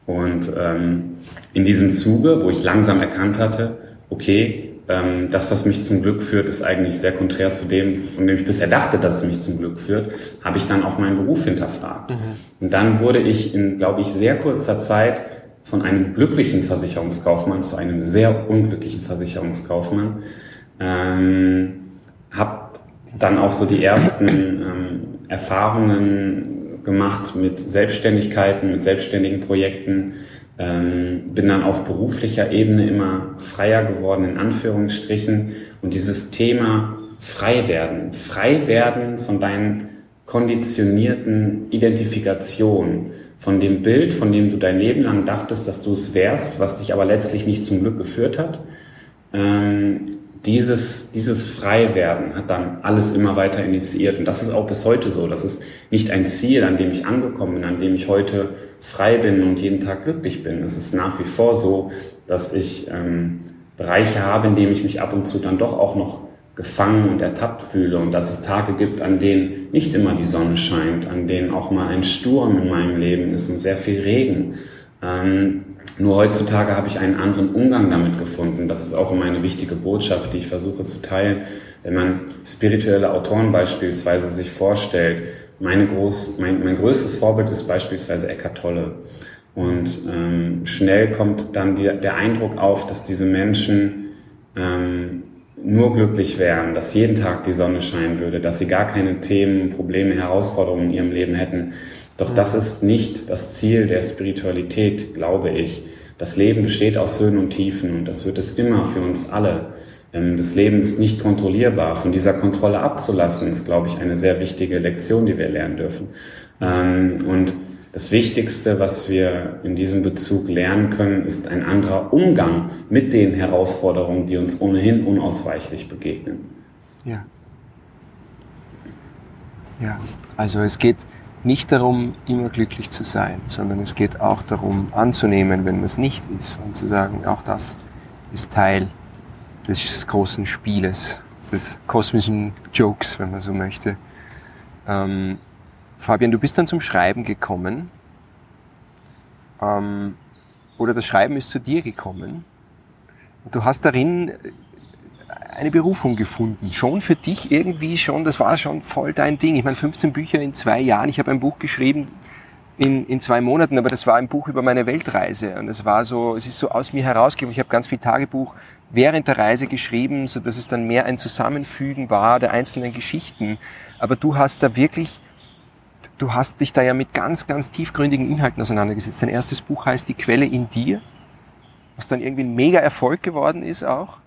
Und ähm, in diesem Zuge, wo ich langsam erkannt hatte, okay, ähm, das, was mich zum Glück führt, ist eigentlich sehr konträr zu dem, von dem ich bisher dachte, dass es mich zum Glück führt, habe ich dann auch meinen Beruf hinterfragt. Mhm. Und dann wurde ich in, glaube ich, sehr kurzer Zeit von einem glücklichen Versicherungskaufmann zu einem sehr unglücklichen Versicherungskaufmann. Ähm, habe dann auch so die ersten ähm, Erfahrungen gemacht mit Selbstständigkeiten, mit selbstständigen Projekten, ähm, bin dann auf beruflicher Ebene immer freier geworden, in Anführungsstrichen. Und dieses Thema frei werden, frei werden von deinen konditionierten Identifikationen, von dem Bild, von dem du dein Leben lang dachtest, dass du es wärst, was dich aber letztlich nicht zum Glück geführt hat. Ähm, dieses, dieses Freiwerden hat dann alles immer weiter initiiert. Und das ist auch bis heute so. Das ist nicht ein Ziel, an dem ich angekommen bin, an dem ich heute frei bin und jeden Tag glücklich bin. Es ist nach wie vor so, dass ich ähm, Bereiche habe, in denen ich mich ab und zu dann doch auch noch gefangen und ertappt fühle und dass es Tage gibt, an denen nicht immer die Sonne scheint, an denen auch mal ein Sturm in meinem Leben ist und sehr viel Regen. Ähm, nur heutzutage habe ich einen anderen Umgang damit gefunden. Das ist auch immer eine wichtige Botschaft, die ich versuche zu teilen. Wenn man spirituelle Autoren beispielsweise sich vorstellt, meine groß, mein, mein größtes Vorbild ist beispielsweise Eckhart Tolle. Und ähm, schnell kommt dann die, der Eindruck auf, dass diese Menschen ähm, nur glücklich wären, dass jeden Tag die Sonne scheinen würde, dass sie gar keine Themen, Probleme, Herausforderungen in ihrem Leben hätten. Doch das ist nicht das Ziel der Spiritualität, glaube ich. Das Leben besteht aus Höhen und Tiefen und das wird es immer für uns alle. Ähm, das Leben ist nicht kontrollierbar. Von dieser Kontrolle abzulassen, ist, glaube ich, eine sehr wichtige Lektion, die wir lernen dürfen. Ähm, und das Wichtigste, was wir in diesem Bezug lernen können, ist ein anderer Umgang mit den Herausforderungen, die uns ohnehin unausweichlich begegnen. Ja. Ja, also es geht nicht darum, immer glücklich zu sein, sondern es geht auch darum, anzunehmen, wenn man es nicht ist und zu sagen, auch das ist Teil des großen Spieles, des kosmischen Jokes, wenn man so möchte. Ähm, Fabian, du bist dann zum Schreiben gekommen. Ähm, oder das Schreiben ist zu dir gekommen. Du hast darin eine Berufung gefunden. Schon für dich irgendwie schon, das war schon voll dein Ding. Ich meine, 15 Bücher in zwei Jahren. Ich habe ein Buch geschrieben in, in zwei Monaten, aber das war ein Buch über meine Weltreise. Und es war so, es ist so aus mir herausgekommen. Ich habe ganz viel Tagebuch während der Reise geschrieben, so dass es dann mehr ein Zusammenfügen war der einzelnen Geschichten. Aber du hast da wirklich du hast dich da ja mit ganz, ganz tiefgründigen Inhalten auseinandergesetzt. Dein erstes Buch heißt Die Quelle in dir, was dann irgendwie ein mega Erfolg geworden ist auch.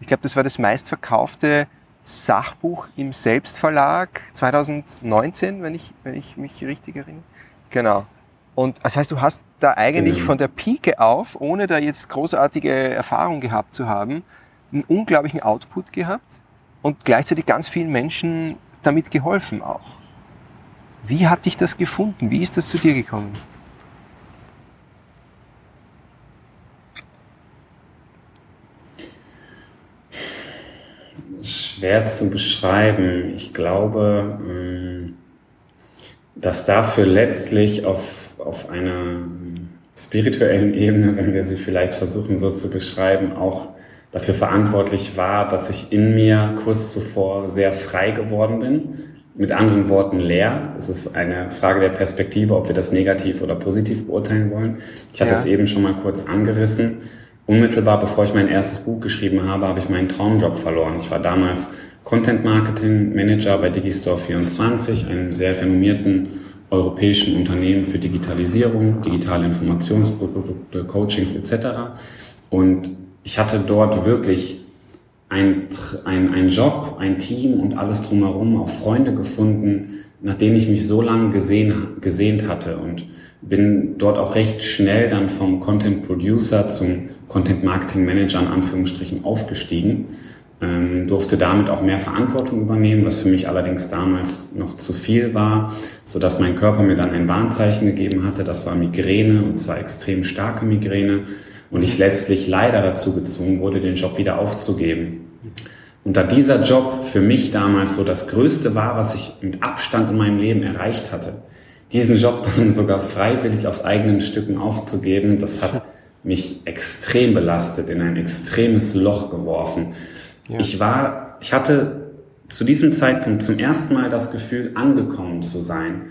Ich glaube, das war das meistverkaufte Sachbuch im Selbstverlag 2019, wenn ich, wenn ich mich richtig erinnere. Genau. Und das heißt, du hast da eigentlich genau. von der Pike auf, ohne da jetzt großartige Erfahrung gehabt zu haben, einen unglaublichen Output gehabt und gleichzeitig ganz vielen Menschen damit geholfen auch. Wie hat dich das gefunden? Wie ist das zu dir gekommen? Schwer zu beschreiben. Ich glaube, ähm, dass dafür letztlich auf, auf einer spirituellen Ebene, wenn wir sie vielleicht versuchen so zu beschreiben, auch dafür verantwortlich war, dass ich in mir kurz zuvor sehr frei geworden bin mit anderen Worten leer. Es ist eine Frage der Perspektive, ob wir das negativ oder positiv beurteilen wollen. Ich hatte ja. es eben schon mal kurz angerissen. Unmittelbar bevor ich mein erstes Buch geschrieben habe, habe ich meinen Traumjob verloren. Ich war damals Content Marketing Manager bei Digistore24, einem sehr renommierten europäischen Unternehmen für Digitalisierung, digitale Informationsprodukte, Coachings etc. Und ich hatte dort wirklich ein, ein, ein Job, ein Team und alles drumherum, auch Freunde gefunden, nach denen ich mich so lange gesehen, gesehnt hatte und bin dort auch recht schnell dann vom Content Producer zum Content Marketing Manager in Anführungsstrichen aufgestiegen ähm, durfte damit auch mehr Verantwortung übernehmen, was für mich allerdings damals noch zu viel war, so dass mein Körper mir dann ein Warnzeichen gegeben hatte. Das war Migräne und zwar extrem starke Migräne und ich letztlich leider dazu gezwungen wurde, den Job wieder aufzugeben. Und da dieser Job für mich damals so das Größte war, was ich mit Abstand in meinem Leben erreicht hatte, diesen Job dann sogar freiwillig aus eigenen Stücken aufzugeben, das hat mich extrem belastet, in ein extremes Loch geworfen. Ja. Ich war, ich hatte zu diesem Zeitpunkt zum ersten Mal das Gefühl, angekommen zu sein.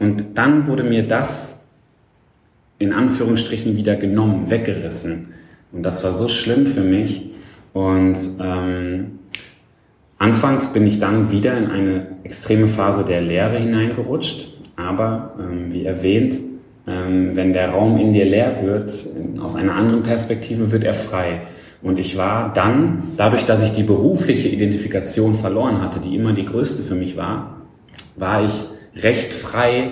Und dann wurde mir das in Anführungsstrichen wieder genommen, weggerissen. Und das war so schlimm für mich. Und ähm, anfangs bin ich dann wieder in eine extreme Phase der Leere hineingerutscht. Aber ähm, wie erwähnt, ähm, wenn der Raum in dir leer wird, aus einer anderen Perspektive wird er frei. Und ich war dann, dadurch, dass ich die berufliche Identifikation verloren hatte, die immer die größte für mich war, war ich recht frei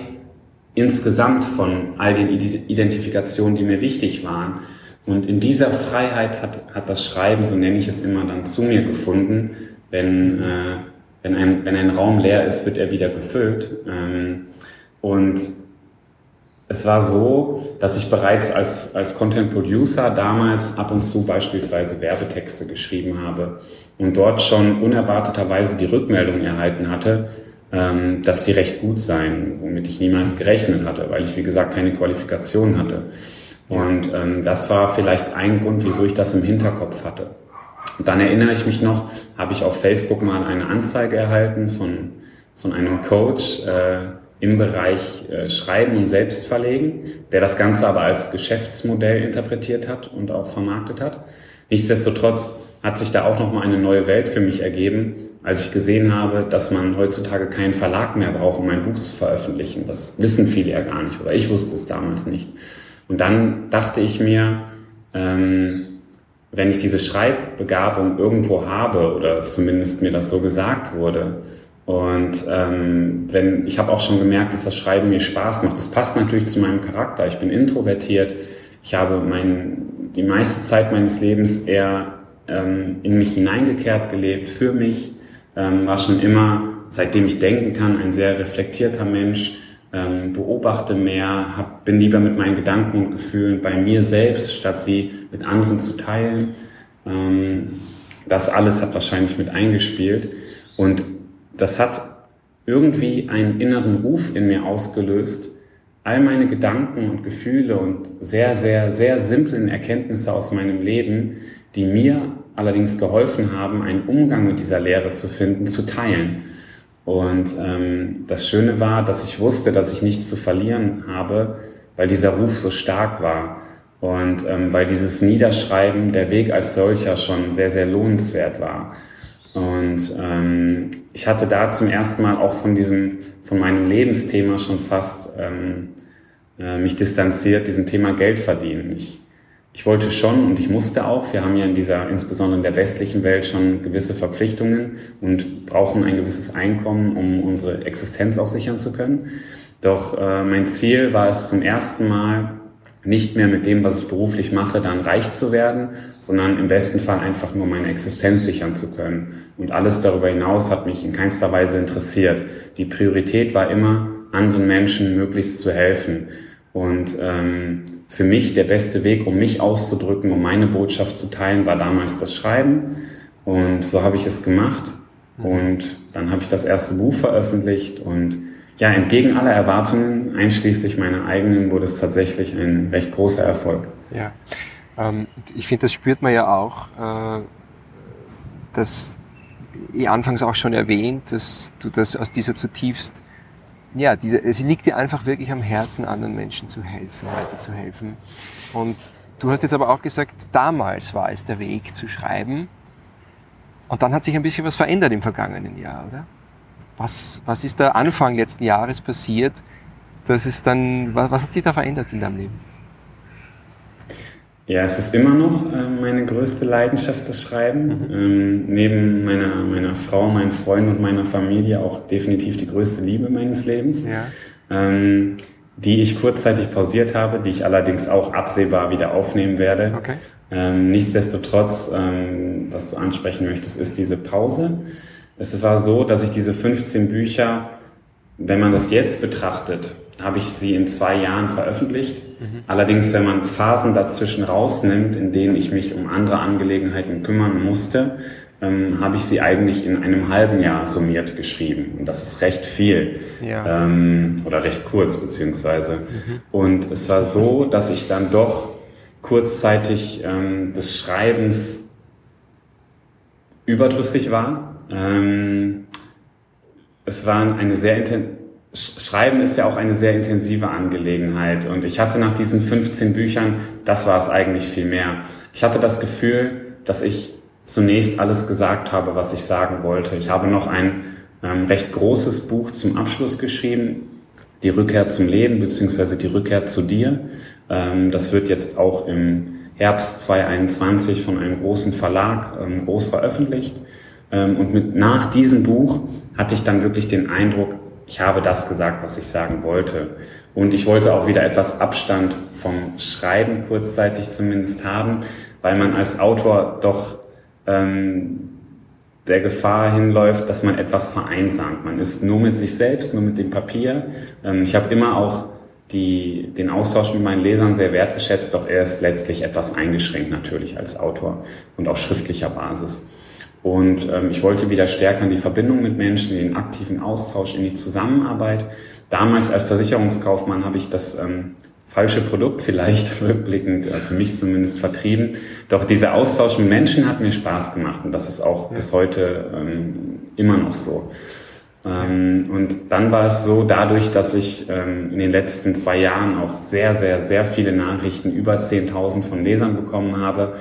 insgesamt von all den Identifikationen, die mir wichtig waren. Und in dieser Freiheit hat, hat das Schreiben, so nenne ich es immer, dann zu mir gefunden. Wenn, äh, wenn, ein, wenn ein Raum leer ist, wird er wieder gefüllt. Ähm, und es war so, dass ich bereits als, als Content Producer damals ab und zu beispielsweise Werbetexte geschrieben habe und dort schon unerwarteterweise die Rückmeldung erhalten hatte, ähm, dass die recht gut seien, womit ich niemals gerechnet hatte, weil ich, wie gesagt, keine Qualifikation hatte. Und ähm, das war vielleicht ein Grund, wieso ich das im Hinterkopf hatte. Und dann erinnere ich mich noch, habe ich auf Facebook mal eine Anzeige erhalten von, von einem Coach, äh, im Bereich äh, Schreiben und Selbstverlegen, der das Ganze aber als Geschäftsmodell interpretiert hat und auch vermarktet hat. Nichtsdestotrotz hat sich da auch nochmal eine neue Welt für mich ergeben, als ich gesehen habe, dass man heutzutage keinen Verlag mehr braucht, um ein Buch zu veröffentlichen. Das wissen viele ja gar nicht oder ich wusste es damals nicht. Und dann dachte ich mir, ähm, wenn ich diese Schreibbegabung irgendwo habe oder zumindest mir das so gesagt wurde, und ähm, wenn ich habe auch schon gemerkt, dass das Schreiben mir Spaß macht. Das passt natürlich zu meinem Charakter. Ich bin introvertiert. Ich habe mein, die meiste Zeit meines Lebens eher ähm, in mich hineingekehrt gelebt, für mich. Ähm, war schon immer, seitdem ich denken kann, ein sehr reflektierter Mensch. Ähm, beobachte mehr, hab, bin lieber mit meinen Gedanken und Gefühlen bei mir selbst, statt sie mit anderen zu teilen. Ähm, das alles hat wahrscheinlich mit eingespielt. Und das hat irgendwie einen inneren Ruf in mir ausgelöst, all meine Gedanken und Gefühle und sehr, sehr, sehr simplen Erkenntnisse aus meinem Leben, die mir allerdings geholfen haben, einen Umgang mit dieser Lehre zu finden, zu teilen. Und ähm, das Schöne war, dass ich wusste, dass ich nichts zu verlieren habe, weil dieser Ruf so stark war und ähm, weil dieses Niederschreiben, der Weg als solcher schon sehr, sehr lohnenswert war. Und ähm, ich hatte da zum ersten Mal auch von diesem, von meinem Lebensthema schon fast ähm, äh, mich distanziert, diesem Thema Geld verdienen. Ich, ich wollte schon und ich musste auch. Wir haben ja in dieser, insbesondere in der westlichen Welt, schon gewisse Verpflichtungen und brauchen ein gewisses Einkommen, um unsere Existenz auch sichern zu können. Doch äh, mein Ziel war es zum ersten Mal, nicht mehr mit dem, was ich beruflich mache, dann reich zu werden, sondern im besten Fall einfach nur meine Existenz sichern zu können. Und alles darüber hinaus hat mich in keinster Weise interessiert. Die Priorität war immer, anderen Menschen möglichst zu helfen. Und ähm, für mich der beste Weg, um mich auszudrücken, um meine Botschaft zu teilen, war damals das Schreiben. Und so habe ich es gemacht. Und dann habe ich das erste Buch veröffentlicht und ja, entgegen aller Erwartungen, einschließlich meiner eigenen, wurde es tatsächlich ein recht großer Erfolg. Ja, ähm, ich finde, das spürt man ja auch, äh, dass ich anfangs auch schon erwähnt, dass du das aus dieser zutiefst, ja, diese, es liegt dir einfach wirklich am Herzen, anderen Menschen zu helfen, weiterzuhelfen. Und du hast jetzt aber auch gesagt, damals war es der Weg zu schreiben. Und dann hat sich ein bisschen was verändert im vergangenen Jahr, oder? Was, was ist da Anfang letzten Jahres passiert? Das ist dann, was, was hat sich da verändert in deinem Leben? Ja, es ist immer noch äh, meine größte Leidenschaft, das Schreiben. Mhm. Ähm, neben meiner, meiner Frau, meinen Freunden und meiner Familie auch definitiv die größte Liebe meines Lebens. Ja. Ähm, die ich kurzzeitig pausiert habe, die ich allerdings auch absehbar wieder aufnehmen werde. Okay. Ähm, nichtsdestotrotz, ähm, was du ansprechen möchtest, ist diese Pause. Es war so, dass ich diese 15 Bücher, wenn man das jetzt betrachtet, habe ich sie in zwei Jahren veröffentlicht. Mhm. Allerdings, wenn man Phasen dazwischen rausnimmt, in denen ich mich um andere Angelegenheiten kümmern musste, ähm, habe ich sie eigentlich in einem halben Jahr summiert geschrieben. Und das ist recht viel. Ja. Ähm, oder recht kurz, beziehungsweise. Mhm. Und es war so, dass ich dann doch kurzzeitig ähm, des Schreibens überdrüssig war. Ähm, es war eine sehr intensive Schreiben ist ja auch eine sehr intensive Angelegenheit und ich hatte nach diesen 15 Büchern, das war es eigentlich viel mehr. Ich hatte das Gefühl, dass ich zunächst alles gesagt habe, was ich sagen wollte. Ich habe noch ein ähm, recht großes Buch zum Abschluss geschrieben, die Rückkehr zum Leben beziehungsweise die Rückkehr zu dir. Ähm, das wird jetzt auch im Herbst 2021 von einem großen Verlag ähm, groß veröffentlicht. Ähm, und mit, nach diesem Buch hatte ich dann wirklich den Eindruck, ich habe das gesagt, was ich sagen wollte. Und ich wollte auch wieder etwas Abstand vom Schreiben kurzzeitig zumindest haben, weil man als Autor doch ähm, der Gefahr hinläuft, dass man etwas vereinsamt. Man ist nur mit sich selbst, nur mit dem Papier. Ähm, ich habe immer auch die, den Austausch mit meinen Lesern sehr wertgeschätzt, doch er ist letztlich etwas eingeschränkt natürlich als Autor und auf schriftlicher Basis. Und ähm, ich wollte wieder stärker in die Verbindung mit Menschen, in den aktiven Austausch, in die Zusammenarbeit. Damals als Versicherungskaufmann habe ich das ähm, falsche Produkt vielleicht rückblickend, äh, für mich zumindest vertrieben. Doch dieser Austausch mit Menschen hat mir Spaß gemacht und das ist auch ja. bis heute ähm, immer noch so. Ähm, und dann war es so, dadurch, dass ich ähm, in den letzten zwei Jahren auch sehr, sehr, sehr viele Nachrichten, über 10.000 von Lesern bekommen habe,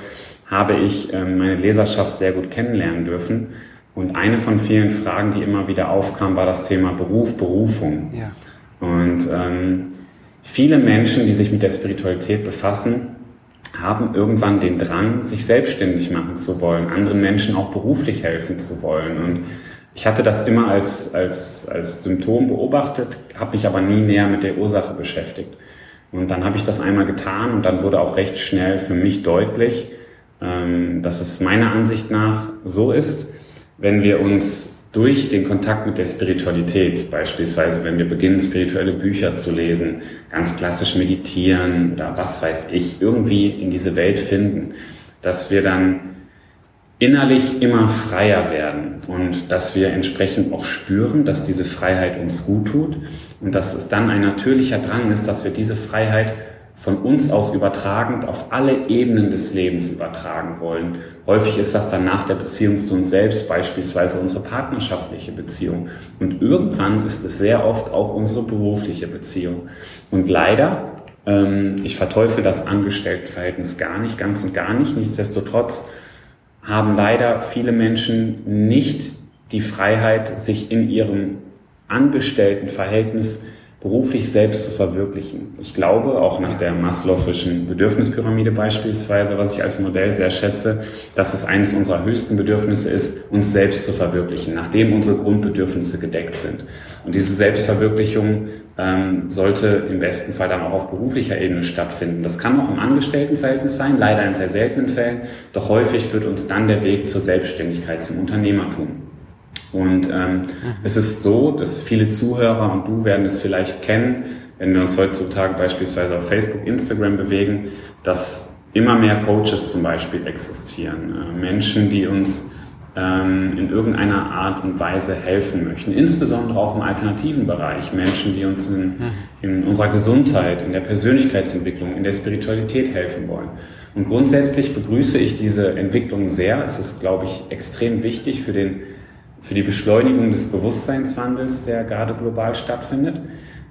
habe ich ähm, meine Leserschaft sehr gut kennenlernen dürfen. Und eine von vielen Fragen, die immer wieder aufkam, war das Thema Beruf, Berufung. Ja. Und ähm, viele Menschen, die sich mit der Spiritualität befassen, haben irgendwann den Drang, sich selbstständig machen zu wollen, anderen Menschen auch beruflich helfen zu wollen. Und ich hatte das immer als, als, als Symptom beobachtet, habe mich aber nie näher mit der Ursache beschäftigt. Und dann habe ich das einmal getan und dann wurde auch recht schnell für mich deutlich, ähm, dass es meiner Ansicht nach so ist, wenn wir uns durch den Kontakt mit der Spiritualität, beispielsweise wenn wir beginnen, spirituelle Bücher zu lesen, ganz klassisch meditieren oder was weiß ich, irgendwie in diese Welt finden, dass wir dann innerlich immer freier werden und dass wir entsprechend auch spüren, dass diese Freiheit uns gut tut und dass es dann ein natürlicher Drang ist, dass wir diese Freiheit von uns aus übertragend auf alle Ebenen des Lebens übertragen wollen. Häufig ist das dann nach der Beziehung zu uns selbst, beispielsweise unsere partnerschaftliche Beziehung. Und irgendwann ist es sehr oft auch unsere berufliche Beziehung. Und leider, ähm, ich verteufel das Angestelltenverhältnis gar nicht, ganz und gar nicht. Nichtsdestotrotz haben leider viele Menschen nicht die Freiheit, sich in ihrem Angestelltenverhältnis beruflich selbst zu verwirklichen. Ich glaube, auch nach der Maslow'schen Bedürfnispyramide beispielsweise, was ich als Modell sehr schätze, dass es eines unserer höchsten Bedürfnisse ist, uns selbst zu verwirklichen, nachdem unsere Grundbedürfnisse gedeckt sind. Und diese Selbstverwirklichung ähm, sollte im besten Fall dann auch auf beruflicher Ebene stattfinden. Das kann auch im Angestelltenverhältnis sein, leider in sehr seltenen Fällen, doch häufig führt uns dann der Weg zur Selbstständigkeit, zum Unternehmertum. Und ähm, mhm. es ist so, dass viele Zuhörer und du werden es vielleicht kennen, wenn wir uns heutzutage beispielsweise auf Facebook, Instagram bewegen, dass immer mehr Coaches zum Beispiel existieren. Äh, Menschen, die uns ähm, in irgendeiner Art und Weise helfen möchten. Insbesondere auch im alternativen Bereich. Menschen, die uns in, mhm. in unserer Gesundheit, in der Persönlichkeitsentwicklung, in der Spiritualität helfen wollen. Und grundsätzlich begrüße ich diese Entwicklung sehr. Es ist, glaube ich, extrem wichtig für den für die Beschleunigung des Bewusstseinswandels, der gerade global stattfindet.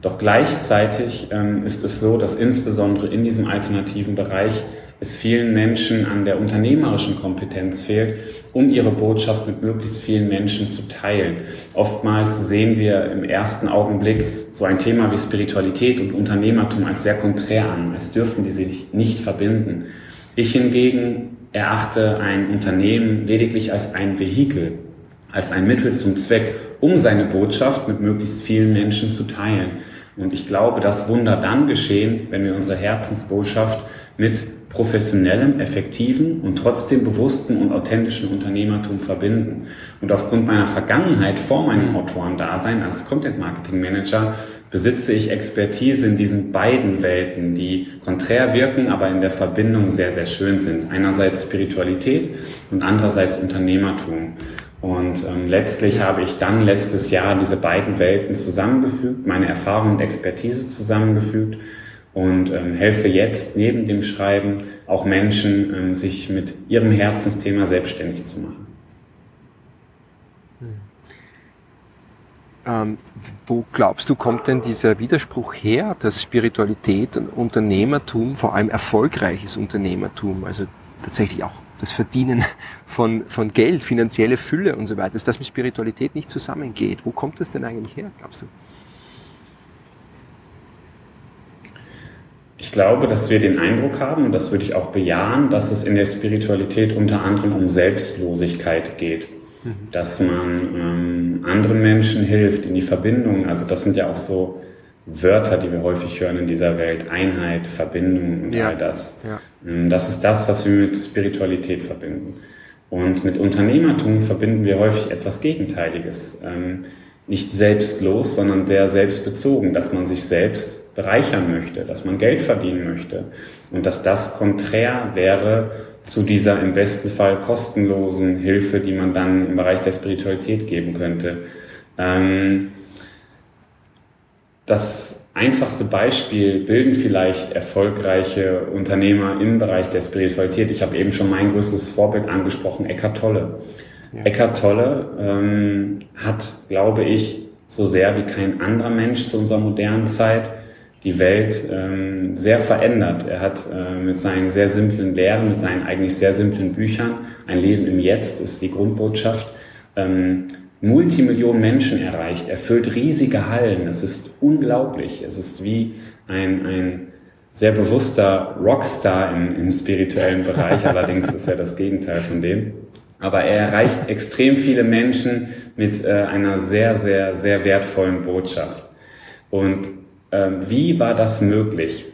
Doch gleichzeitig ähm, ist es so, dass insbesondere in diesem alternativen Bereich es vielen Menschen an der unternehmerischen Kompetenz fehlt, um ihre Botschaft mit möglichst vielen Menschen zu teilen. Oftmals sehen wir im ersten Augenblick so ein Thema wie Spiritualität und Unternehmertum als sehr konträr an, als dürfen die sich nicht verbinden. Ich hingegen erachte ein Unternehmen lediglich als ein Vehikel, als ein Mittel zum Zweck, um seine Botschaft mit möglichst vielen Menschen zu teilen. Und ich glaube, dass Wunder dann geschehen, wenn wir unsere Herzensbotschaft mit professionellem, effektiven und trotzdem bewussten und authentischen Unternehmertum verbinden. Und aufgrund meiner Vergangenheit vor meinem Autorendasein als Content Marketing Manager besitze ich Expertise in diesen beiden Welten, die konträr wirken, aber in der Verbindung sehr, sehr schön sind. Einerseits Spiritualität und andererseits Unternehmertum. Und ähm, letztlich habe ich dann letztes Jahr diese beiden Welten zusammengefügt, meine Erfahrung und Expertise zusammengefügt und ähm, helfe jetzt neben dem Schreiben auch Menschen, ähm, sich mit ihrem Herzensthema selbstständig zu machen. Ähm, wo glaubst du, kommt denn dieser Widerspruch her, dass Spiritualität und Unternehmertum, vor allem erfolgreiches Unternehmertum, also tatsächlich auch das Verdienen von, von Geld, finanzielle Fülle und so weiter, dass das mit Spiritualität nicht zusammengeht? Wo kommt das denn eigentlich her, glaubst du? Ich glaube, dass wir den Eindruck haben, und das würde ich auch bejahen, dass es in der Spiritualität unter anderem um Selbstlosigkeit geht. Mhm. Dass man ähm, anderen Menschen hilft in die Verbindung. Also das sind ja auch so Wörter, die wir häufig hören in dieser Welt. Einheit, Verbindung und ja. all das. Ja. Ähm, das ist das, was wir mit Spiritualität verbinden. Und mit Unternehmertum verbinden wir häufig etwas Gegenteiliges. Ähm, nicht selbstlos, sondern sehr selbstbezogen, dass man sich selbst bereichern möchte, dass man Geld verdienen möchte und dass das konträr wäre zu dieser im besten Fall kostenlosen Hilfe, die man dann im Bereich der Spiritualität geben könnte. Ähm, das einfachste Beispiel bilden vielleicht erfolgreiche Unternehmer im Bereich der Spiritualität. Ich habe eben schon mein größtes Vorbild angesprochen, Eckart Tolle. Ja. Eckart Tolle ähm, hat, glaube ich, so sehr wie kein anderer Mensch zu unserer modernen Zeit die Welt ähm, sehr verändert. Er hat äh, mit seinen sehr simplen Lehren, mit seinen eigentlich sehr simplen Büchern, ein Leben im Jetzt ist die Grundbotschaft, ähm, Multimillionen Menschen erreicht, erfüllt riesige Hallen. Es ist unglaublich. Es ist wie ein, ein sehr bewusster Rockstar im, im spirituellen Bereich. Allerdings ist er das Gegenteil von dem. Aber er erreicht extrem viele Menschen mit äh, einer sehr, sehr, sehr wertvollen Botschaft. Und ähm, wie war das möglich?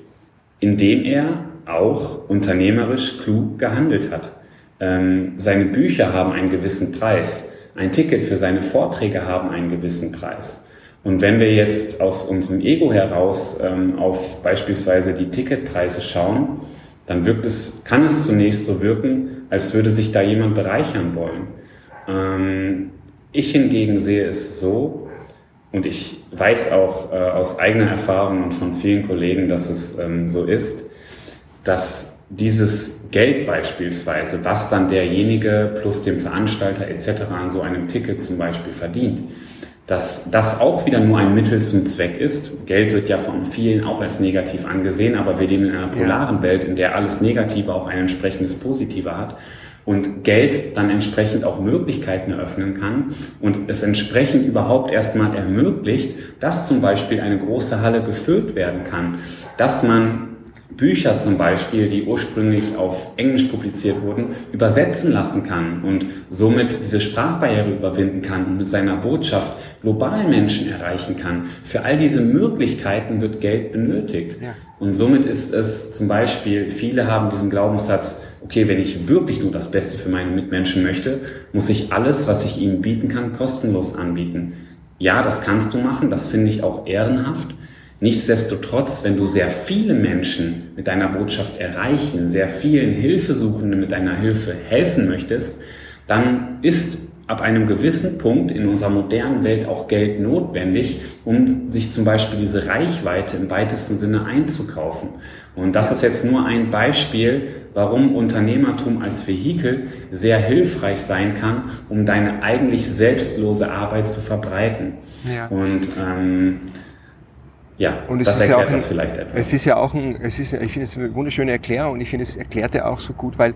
Indem er auch unternehmerisch klug gehandelt hat. Ähm, seine Bücher haben einen gewissen Preis. Ein Ticket für seine Vorträge haben einen gewissen Preis. Und wenn wir jetzt aus unserem Ego heraus ähm, auf beispielsweise die Ticketpreise schauen, dann wirkt es, kann es zunächst so wirken, als würde sich da jemand bereichern wollen. Ähm, ich hingegen sehe es so, und ich weiß auch äh, aus eigener Erfahrung und von vielen Kollegen, dass es ähm, so ist, dass dieses Geld beispielsweise, was dann derjenige plus dem Veranstalter etc. an so einem Ticket zum Beispiel verdient, dass das auch wieder nur ein Mittel zum Zweck ist. Geld wird ja von vielen auch als negativ angesehen, aber wir leben in einer polaren Welt, in der alles Negative auch ein entsprechendes Positive hat und Geld dann entsprechend auch Möglichkeiten eröffnen kann und es entsprechend überhaupt erstmal ermöglicht, dass zum Beispiel eine große Halle gefüllt werden kann, dass man Bücher zum Beispiel, die ursprünglich auf Englisch publiziert wurden, übersetzen lassen kann und somit diese Sprachbarriere überwinden kann und mit seiner Botschaft global Menschen erreichen kann. Für all diese Möglichkeiten wird Geld benötigt. Ja. Und somit ist es zum Beispiel, viele haben diesen Glaubenssatz, okay, wenn ich wirklich nur das Beste für meine Mitmenschen möchte, muss ich alles, was ich ihnen bieten kann, kostenlos anbieten. Ja, das kannst du machen, das finde ich auch ehrenhaft. Nichtsdestotrotz, wenn du sehr viele Menschen mit deiner Botschaft erreichen, sehr vielen Hilfesuchenden mit deiner Hilfe helfen möchtest, dann ist ab einem gewissen Punkt in unserer modernen Welt auch Geld notwendig, um sich zum Beispiel diese Reichweite im weitesten Sinne einzukaufen. Und das ist jetzt nur ein Beispiel, warum Unternehmertum als Vehikel sehr hilfreich sein kann, um deine eigentlich selbstlose Arbeit zu verbreiten. Ja. Und ähm, Ja, und das erklärt ja ein, das vielleicht etwas. Es ist ja auch ein, es ist, ich finde es eine wunderschöne Erklärung und ich finde, es erklärt er auch so gut, weil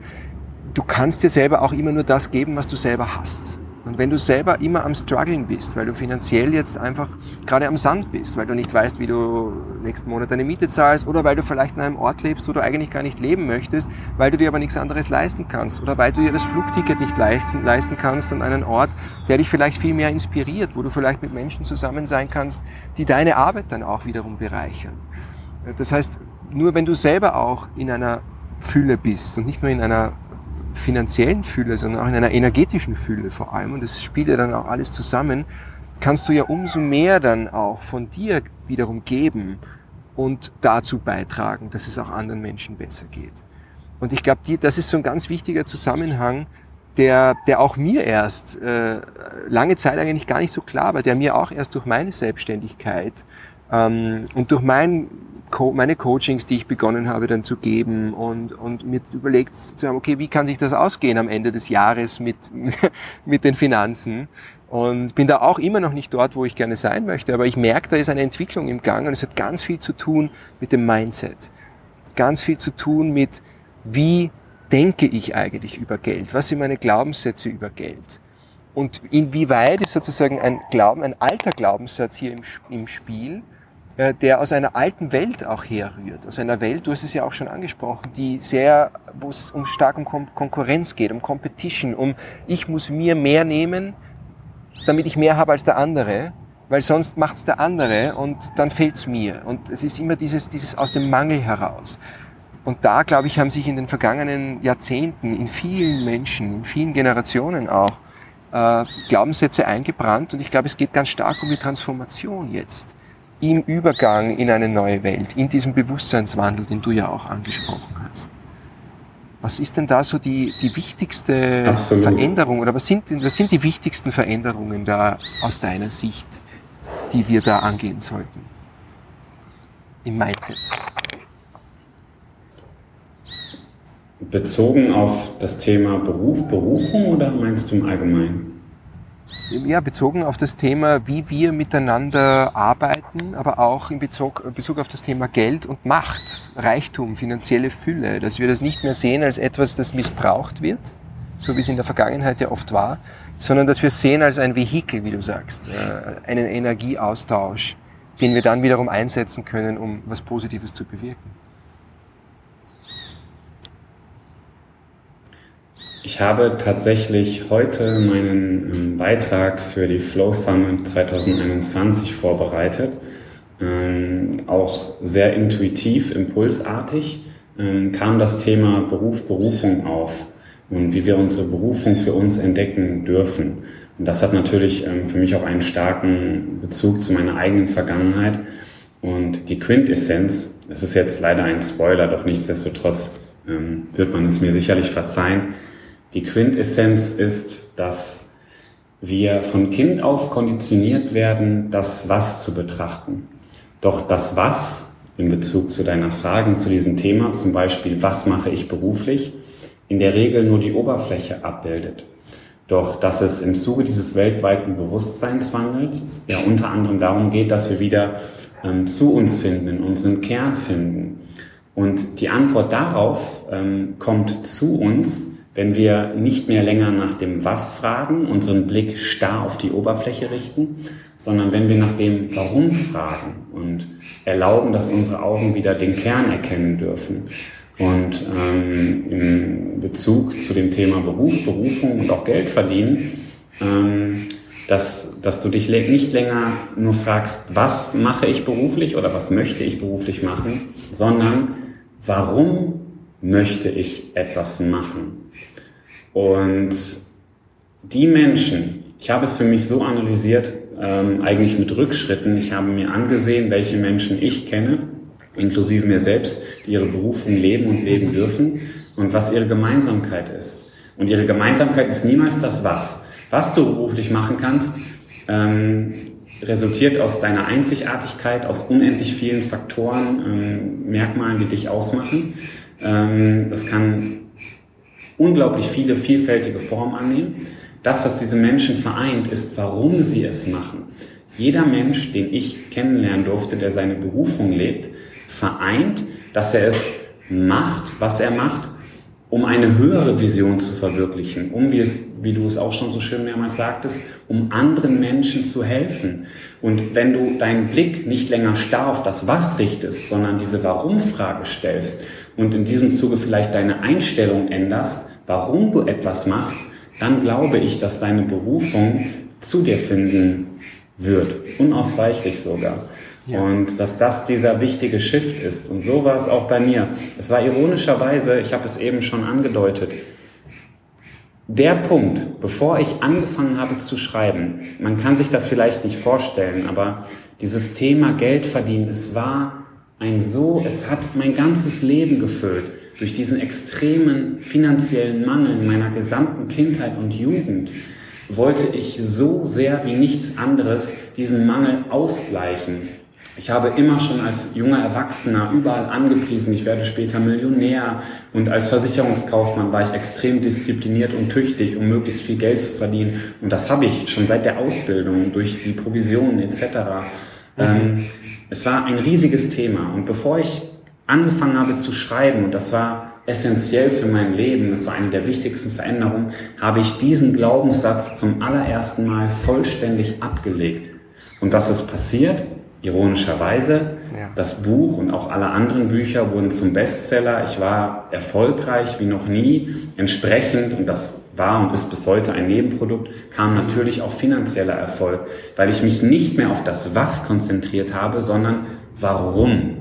du kannst dir selber auch immer nur das geben, was du selber hast. Und wenn du selber immer am struggeln bist, weil du finanziell jetzt einfach gerade am Sand bist, weil du nicht weißt, wie du nächsten Monat deine Miete zahlst oder weil du vielleicht in einem Ort lebst, wo du eigentlich gar nicht leben möchtest, weil du dir aber nichts anderes leisten kannst oder weil du dir das Flugticket nicht leisten, leisten kannst an einen Ort, der dich vielleicht viel mehr inspiriert, wo du vielleicht mit Menschen zusammen sein kannst, die deine Arbeit dann auch wiederum bereichern. Das heißt, nur wenn du selber auch in einer Fülle bist und nicht nur in einer finanziellen Fülle, sondern auch in einer energetischen Fülle vor allem, und das spielt ja dann auch alles zusammen, kannst du ja umso mehr dann auch von dir wiederum geben und dazu beitragen, dass es auch anderen Menschen besser geht. Und ich glaube, das ist so ein ganz wichtiger Zusammenhang, der, der auch mir erst äh, lange Zeit eigentlich gar nicht so klar war, der mir auch erst durch meine Selbstständigkeit ähm, und durch mein meine Coachings, die ich begonnen habe dann zu geben und, und mir überlegt zu haben, okay, wie kann sich das ausgehen am Ende des Jahres mit, mit den Finanzen? Und bin da auch immer noch nicht dort, wo ich gerne sein möchte, aber ich merke, da ist eine Entwicklung im Gang und es hat ganz viel zu tun mit dem Mindset. Ganz viel zu tun mit, wie denke ich eigentlich über Geld? Was sind meine Glaubenssätze über Geld? Und inwieweit ist sozusagen ein Glauben, ein alter Glaubenssatz hier im, im Spiel, der aus einer alten Welt auch herrührt. Aus einer Welt, du hast es ja auch schon angesprochen, die sehr, wo es um stark um Konkurrenz geht, um Competition, um ich muss mir mehr nehmen, damit ich mehr habe als der andere, weil sonst macht es der andere und dann fehlt es mir. Und es ist immer dieses, dieses aus dem Mangel heraus. Und da, glaube ich, haben sich in den vergangenen Jahrzehnten in vielen Menschen, in vielen Generationen auch äh, Glaubenssätze eingebrannt. Und ich glaube, es geht ganz stark um die Transformation jetzt im Übergang in eine neue Welt, in diesem Bewusstseinswandel, den du ja auch angesprochen hast. Was ist denn da so die, die wichtigste Absolut. Veränderung oder was sind, was sind die wichtigsten Veränderungen da aus deiner Sicht, die wir da angehen sollten? Im Mindset. Bezogen auf das Thema Beruf, Berufung oder meinst du im Allgemeinen? Ja, bezogen auf das Thema, wie wir miteinander arbeiten, aber auch in Bezug, Bezug auf das Thema Geld und Macht, Reichtum, finanzielle Fülle, dass wir das nicht mehr sehen als etwas, das missbraucht wird, so wie es in der Vergangenheit ja oft war, sondern dass wir es sehen als ein Vehikel, wie du sagst, äh, einen Energieaustausch, den wir dann wiederum einsetzen können, um was Positives zu bewirken. Ich habe tatsächlich heute meinen ähm, Beitrag für die Flow Summit 2021 vorbereitet. Ähm, auch sehr intuitiv, impulsartig ähm, kam das Thema Beruf, Berufung auf und wie wir unsere Berufung für uns entdecken dürfen. Und das hat natürlich ähm, für mich auch einen starken Bezug zu meiner eigenen Vergangenheit. Und die Quintessenz, es ist jetzt leider ein Spoiler, doch nichtsdestotrotz ähm, wird man es mir sicherlich verzeihen, die Quintessenz ist, dass wir von Kind auf konditioniert werden, das Was zu betrachten. Doch das Was in Bezug zu deiner Frage zu diesem Thema, zum Beispiel, was mache ich beruflich, in der Regel nur die Oberfläche abbildet. Doch dass es im Zuge dieses weltweiten Bewusstseinswandels ja unter anderem darum geht, dass wir wieder ähm, zu uns finden, in unseren Kern finden. Und die Antwort darauf ähm, kommt zu uns, wenn wir nicht mehr länger nach dem Was fragen, unseren Blick starr auf die Oberfläche richten, sondern wenn wir nach dem Warum fragen und erlauben, dass unsere Augen wieder den Kern erkennen dürfen. Und ähm, in Bezug zu dem Thema Beruf, Berufung und auch Geld verdienen, ähm, dass, dass du dich nicht länger nur fragst, was mache ich beruflich oder was möchte ich beruflich machen, sondern warum möchte ich etwas machen. Und die Menschen, ich habe es für mich so analysiert, ähm, eigentlich mit Rückschritten. Ich habe mir angesehen, welche Menschen ich kenne, inklusive mir selbst, die ihre Berufung leben und leben dürfen und was ihre Gemeinsamkeit ist. Und ihre Gemeinsamkeit ist niemals das Was. Was du beruflich machen kannst, ähm, resultiert aus deiner Einzigartigkeit, aus unendlich vielen Faktoren, ähm, Merkmalen, die dich ausmachen. Ähm, das kann unglaublich viele vielfältige Formen annehmen. Das, was diese Menschen vereint, ist, warum sie es machen. Jeder Mensch, den ich kennenlernen durfte, der seine Berufung lebt, vereint, dass er es macht, was er macht, um eine höhere Vision zu verwirklichen, um, wie, es, wie du es auch schon so schön mehrmals sagtest, um anderen Menschen zu helfen. Und wenn du deinen Blick nicht länger starr auf das Was richtest, sondern diese Warum-Frage stellst und in diesem Zuge vielleicht deine Einstellung änderst, warum du etwas machst, dann glaube ich, dass deine Berufung zu dir finden wird, unausweichlich sogar. Ja. Und dass das dieser wichtige Shift ist. Und so war es auch bei mir. Es war ironischerweise, ich habe es eben schon angedeutet, der Punkt, bevor ich angefangen habe zu schreiben, man kann sich das vielleicht nicht vorstellen, aber dieses Thema Geld verdienen, es war ein so, es hat mein ganzes Leben gefüllt durch diesen extremen finanziellen Mangel meiner gesamten Kindheit und Jugend wollte ich so sehr wie nichts anderes diesen Mangel ausgleichen. Ich habe immer schon als junger Erwachsener überall angepriesen, ich werde später Millionär und als Versicherungskaufmann war ich extrem diszipliniert und tüchtig, um möglichst viel Geld zu verdienen. Und das habe ich schon seit der Ausbildung durch die Provisionen etc. Mhm. Ähm, es war ein riesiges Thema. Und bevor ich angefangen habe zu schreiben, und das war essentiell für mein Leben, das war eine der wichtigsten Veränderungen, habe ich diesen Glaubenssatz zum allerersten Mal vollständig abgelegt. Und was ist passiert? Ironischerweise, ja. das Buch und auch alle anderen Bücher wurden zum Bestseller. Ich war erfolgreich wie noch nie. Entsprechend, und das war und ist bis heute ein Nebenprodukt, kam natürlich auch finanzieller Erfolg, weil ich mich nicht mehr auf das Was konzentriert habe, sondern warum.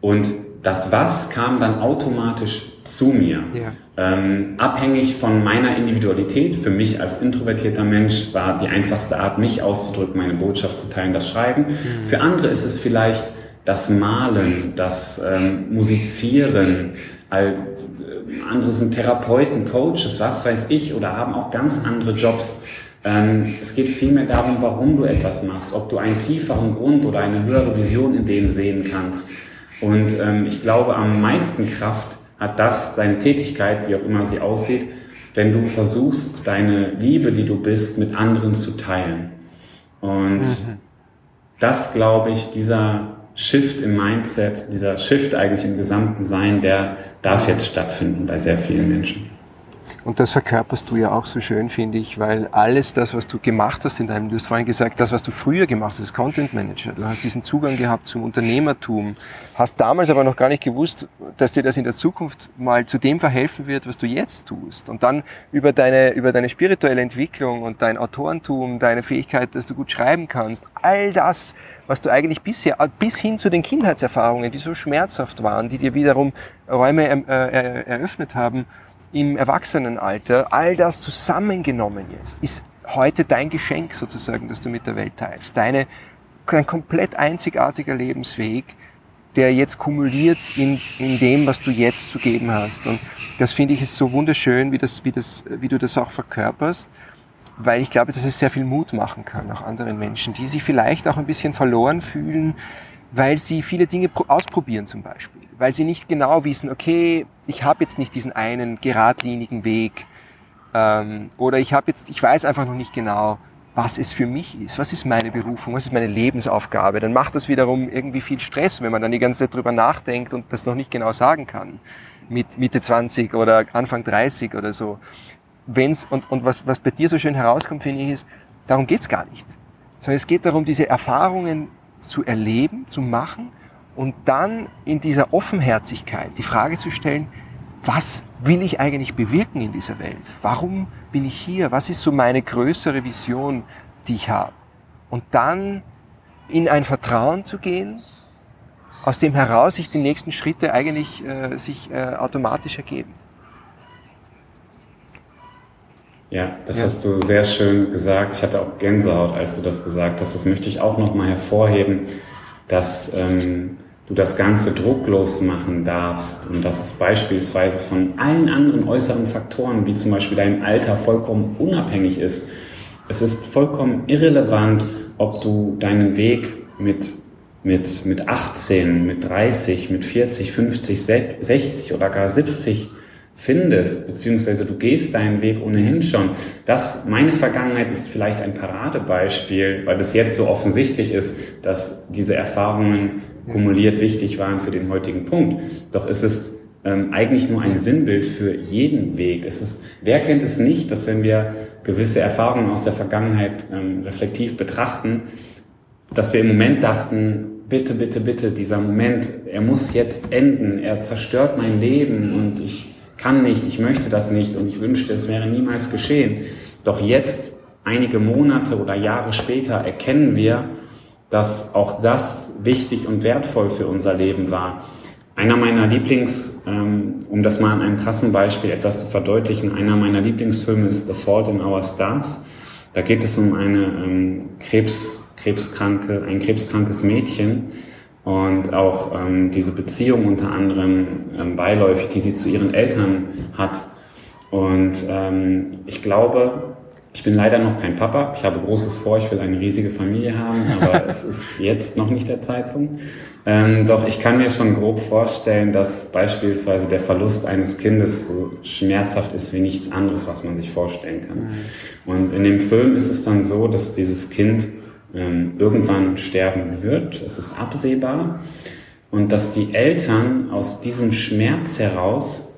Und das Was kam dann automatisch zu mir. Ja. Ähm, abhängig von meiner Individualität, für mich als introvertierter Mensch war die einfachste Art, mich auszudrücken, meine Botschaft zu teilen, das Schreiben. Mhm. Für andere ist es vielleicht das Malen, das ähm, Musizieren, als, äh, andere sind Therapeuten, Coaches, was weiß ich, oder haben auch ganz andere Jobs. Ähm, es geht vielmehr darum, warum du etwas machst, ob du einen tieferen Grund oder eine höhere Vision in dem sehen kannst. Und ähm, ich glaube, am meisten Kraft hat das, deine Tätigkeit, wie auch immer sie aussieht, wenn du versuchst, deine Liebe, die du bist, mit anderen zu teilen. Und mhm. das, glaube ich, dieser Shift im Mindset, dieser Shift eigentlich im gesamten Sein, der darf jetzt stattfinden bei sehr vielen Menschen. Und das verkörperst du ja auch so schön, finde ich, weil alles das, was du gemacht hast in deinem, du hast vorhin gesagt, das, was du früher gemacht hast Content Manager, du hast diesen Zugang gehabt zum Unternehmertum, hast damals aber noch gar nicht gewusst, dass dir das in der Zukunft mal zu dem verhelfen wird, was du jetzt tust. Und dann über deine, über deine spirituelle Entwicklung und dein Autorentum, deine Fähigkeit, dass du gut schreiben kannst, all das, was du eigentlich bisher, bis hin zu den Kindheitserfahrungen, die so schmerzhaft waren, die dir wiederum Räume äh, eröffnet haben, im Erwachsenenalter, all das zusammengenommen jetzt, ist heute dein Geschenk sozusagen, das du mit der Welt teilst. Deine, ein komplett einzigartiger Lebensweg, der jetzt kumuliert in, in dem, was du jetzt zu geben hast. Und das finde ich ist so wunderschön, wie, das, wie, das, wie du das auch verkörperst, weil ich glaube, dass es sehr viel Mut machen kann, auch anderen Menschen, die sich vielleicht auch ein bisschen verloren fühlen, weil sie viele Dinge ausprobieren zum Beispiel, weil sie nicht genau wissen, okay, ich habe jetzt nicht diesen einen geradlinigen Weg ähm, oder ich habe jetzt, ich weiß einfach noch nicht genau, was es für mich ist, was ist meine Berufung, was ist meine Lebensaufgabe. Dann macht das wiederum irgendwie viel Stress, wenn man dann die ganze Zeit drüber nachdenkt und das noch nicht genau sagen kann. Mit Mitte 20 oder Anfang 30 oder so. Wenn's, und und was, was bei dir so schön herauskommt, finde ich, ist, darum geht's gar nicht. Sondern es geht darum, diese Erfahrungen zu erleben, zu machen und dann in dieser Offenherzigkeit die Frage zu stellen, was will ich eigentlich bewirken in dieser Welt? Warum bin ich hier? Was ist so meine größere Vision, die ich habe? Und dann in ein Vertrauen zu gehen, aus dem heraus sich die nächsten Schritte eigentlich äh, sich äh, automatisch ergeben. Ja, das ja. hast du sehr schön gesagt. Ich hatte auch Gänsehaut, als du das gesagt hast. Das möchte ich auch nochmal hervorheben, dass ähm, du das Ganze drucklos machen darfst und dass es beispielsweise von allen anderen äußeren Faktoren, wie zum Beispiel deinem Alter, vollkommen unabhängig ist. Es ist vollkommen irrelevant, ob du deinen Weg mit, mit, mit 18, mit 30, mit 40, 50, 60 oder gar 70 findest, beziehungsweise du gehst deinen Weg ohnehin schon. Das, meine Vergangenheit ist vielleicht ein Paradebeispiel, weil es jetzt so offensichtlich ist, dass diese Erfahrungen kumuliert wichtig waren für den heutigen Punkt. Doch ist es ähm, eigentlich nur ein Sinnbild für jeden Weg. Es ist, wer kennt es nicht, dass wenn wir gewisse Erfahrungen aus der Vergangenheit ähm, reflektiv betrachten, dass wir im Moment dachten, bitte, bitte, bitte, dieser Moment, er muss jetzt enden, er zerstört mein Leben und ich kann nicht, ich möchte das nicht und ich wünschte, es wäre niemals geschehen. Doch jetzt, einige Monate oder Jahre später, erkennen wir, dass auch das wichtig und wertvoll für unser Leben war. Einer meiner Lieblings, ähm, um das mal an einem krassen Beispiel etwas zu verdeutlichen, einer meiner Lieblingsfilme ist The Fault in Our Stars. Da geht es um eine ähm, Krebs, krebskranke, ein krebskrankes Mädchen, und auch ähm, diese Beziehung unter anderem ähm, beiläufig, die sie zu ihren Eltern hat. Und ähm, ich glaube, ich bin leider noch kein Papa. Ich habe Großes vor, ich will eine riesige Familie haben, aber es ist jetzt noch nicht der Zeitpunkt. Ähm, doch ich kann mir schon grob vorstellen, dass beispielsweise der Verlust eines Kindes so schmerzhaft ist wie nichts anderes, was man sich vorstellen kann. Mhm. Und in dem Film ist es dann so, dass dieses Kind ähm, irgendwann sterben wird. Es ist absehbar. Und dass die Eltern aus diesem Schmerz heraus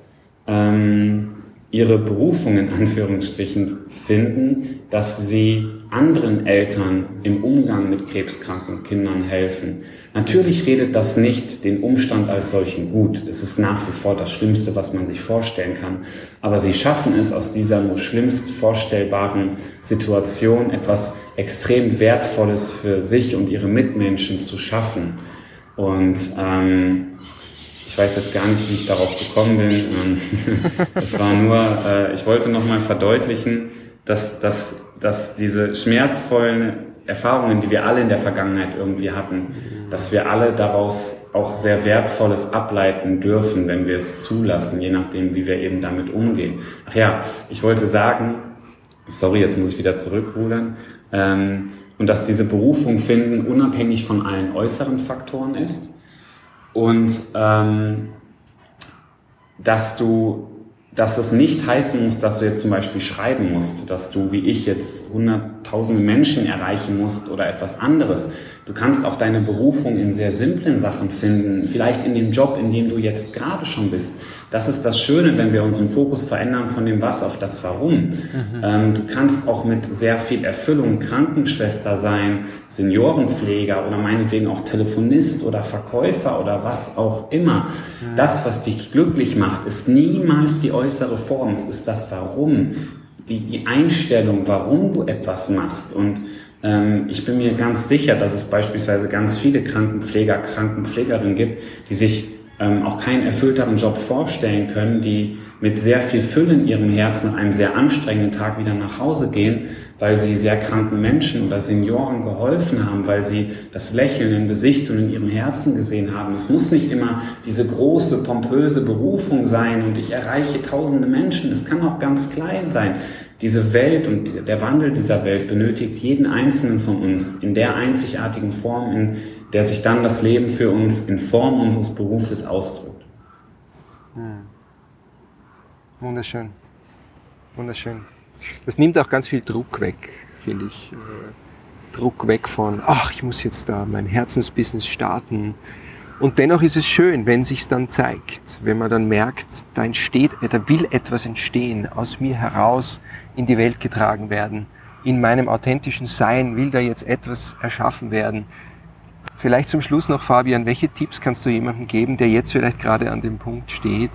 ähm, ihre Berufung in Anführungsstrichen finden, dass sie anderen Eltern im Umgang mit krebskranken Kindern helfen. Natürlich redet das nicht den Umstand als solchen gut. Es ist nach wie vor das Schlimmste, was man sich vorstellen kann. Aber sie schaffen es aus dieser nur schlimmst vorstellbaren Situation etwas extrem Wertvolles für sich und ihre Mitmenschen zu schaffen. Und ähm, ich weiß jetzt gar nicht, wie ich darauf gekommen bin. Ähm, es war nur, äh, ich wollte nochmal verdeutlichen, dass, dass, dass diese schmerzvollen Erfahrungen, die wir alle in der Vergangenheit irgendwie hatten, dass wir alle daraus auch sehr Wertvolles ableiten dürfen, wenn wir es zulassen, je nachdem, wie wir eben damit umgehen. Ach ja, ich wollte sagen, sorry, jetzt muss ich wieder zurückrudern, ähm, und dass diese Berufung finden unabhängig von allen äußeren Faktoren ist und ähm, dass du dass es nicht heißen muss, dass du jetzt zum Beispiel schreiben musst, dass du wie ich jetzt hunderttausende Menschen erreichen musst oder etwas anderes. Du kannst auch deine Berufung in sehr simplen Sachen finden, vielleicht in dem Job, in dem du jetzt gerade schon bist. Das ist das Schöne, wenn wir unseren Fokus verändern von dem Was auf das Warum. Mhm. Ähm, du kannst auch mit sehr viel Erfüllung Krankenschwester sein, Seniorenpfleger oder meinetwegen auch Telefonist oder Verkäufer oder was auch immer. Mhm. Das, was dich glücklich macht, ist niemals die äußere Form, es ist das Warum, die, die Einstellung, warum du etwas machst. Und ähm, ich bin mir ganz sicher, dass es beispielsweise ganz viele Krankenpfleger, Krankenpflegerinnen gibt, die sich ähm, auch keinen erfüllteren Job vorstellen können, die mit sehr viel Fülle in ihrem Herz nach einem sehr anstrengenden Tag wieder nach Hause gehen, weil sie sehr kranken Menschen oder Senioren geholfen haben, weil sie das Lächeln im Gesicht und in ihrem Herzen gesehen haben. Es muss nicht immer diese große, pompöse Berufung sein und ich erreiche tausende Menschen. Es kann auch ganz klein sein. Diese Welt und der Wandel dieser Welt benötigt jeden einzelnen von uns in der einzigartigen Form, in der sich dann das Leben für uns in Form unseres Berufes ausdrückt. Hm. Wunderschön. Wunderschön. Das nimmt auch ganz viel Druck weg, finde ich. Äh, Druck weg von, ach, ich muss jetzt da mein Herzensbusiness starten. Und dennoch ist es schön, wenn sich's dann zeigt, wenn man dann merkt, da entsteht, da will etwas entstehen, aus mir heraus in die Welt getragen werden. In meinem authentischen Sein will da jetzt etwas erschaffen werden. Vielleicht zum Schluss noch, Fabian, welche Tipps kannst du jemandem geben, der jetzt vielleicht gerade an dem Punkt steht,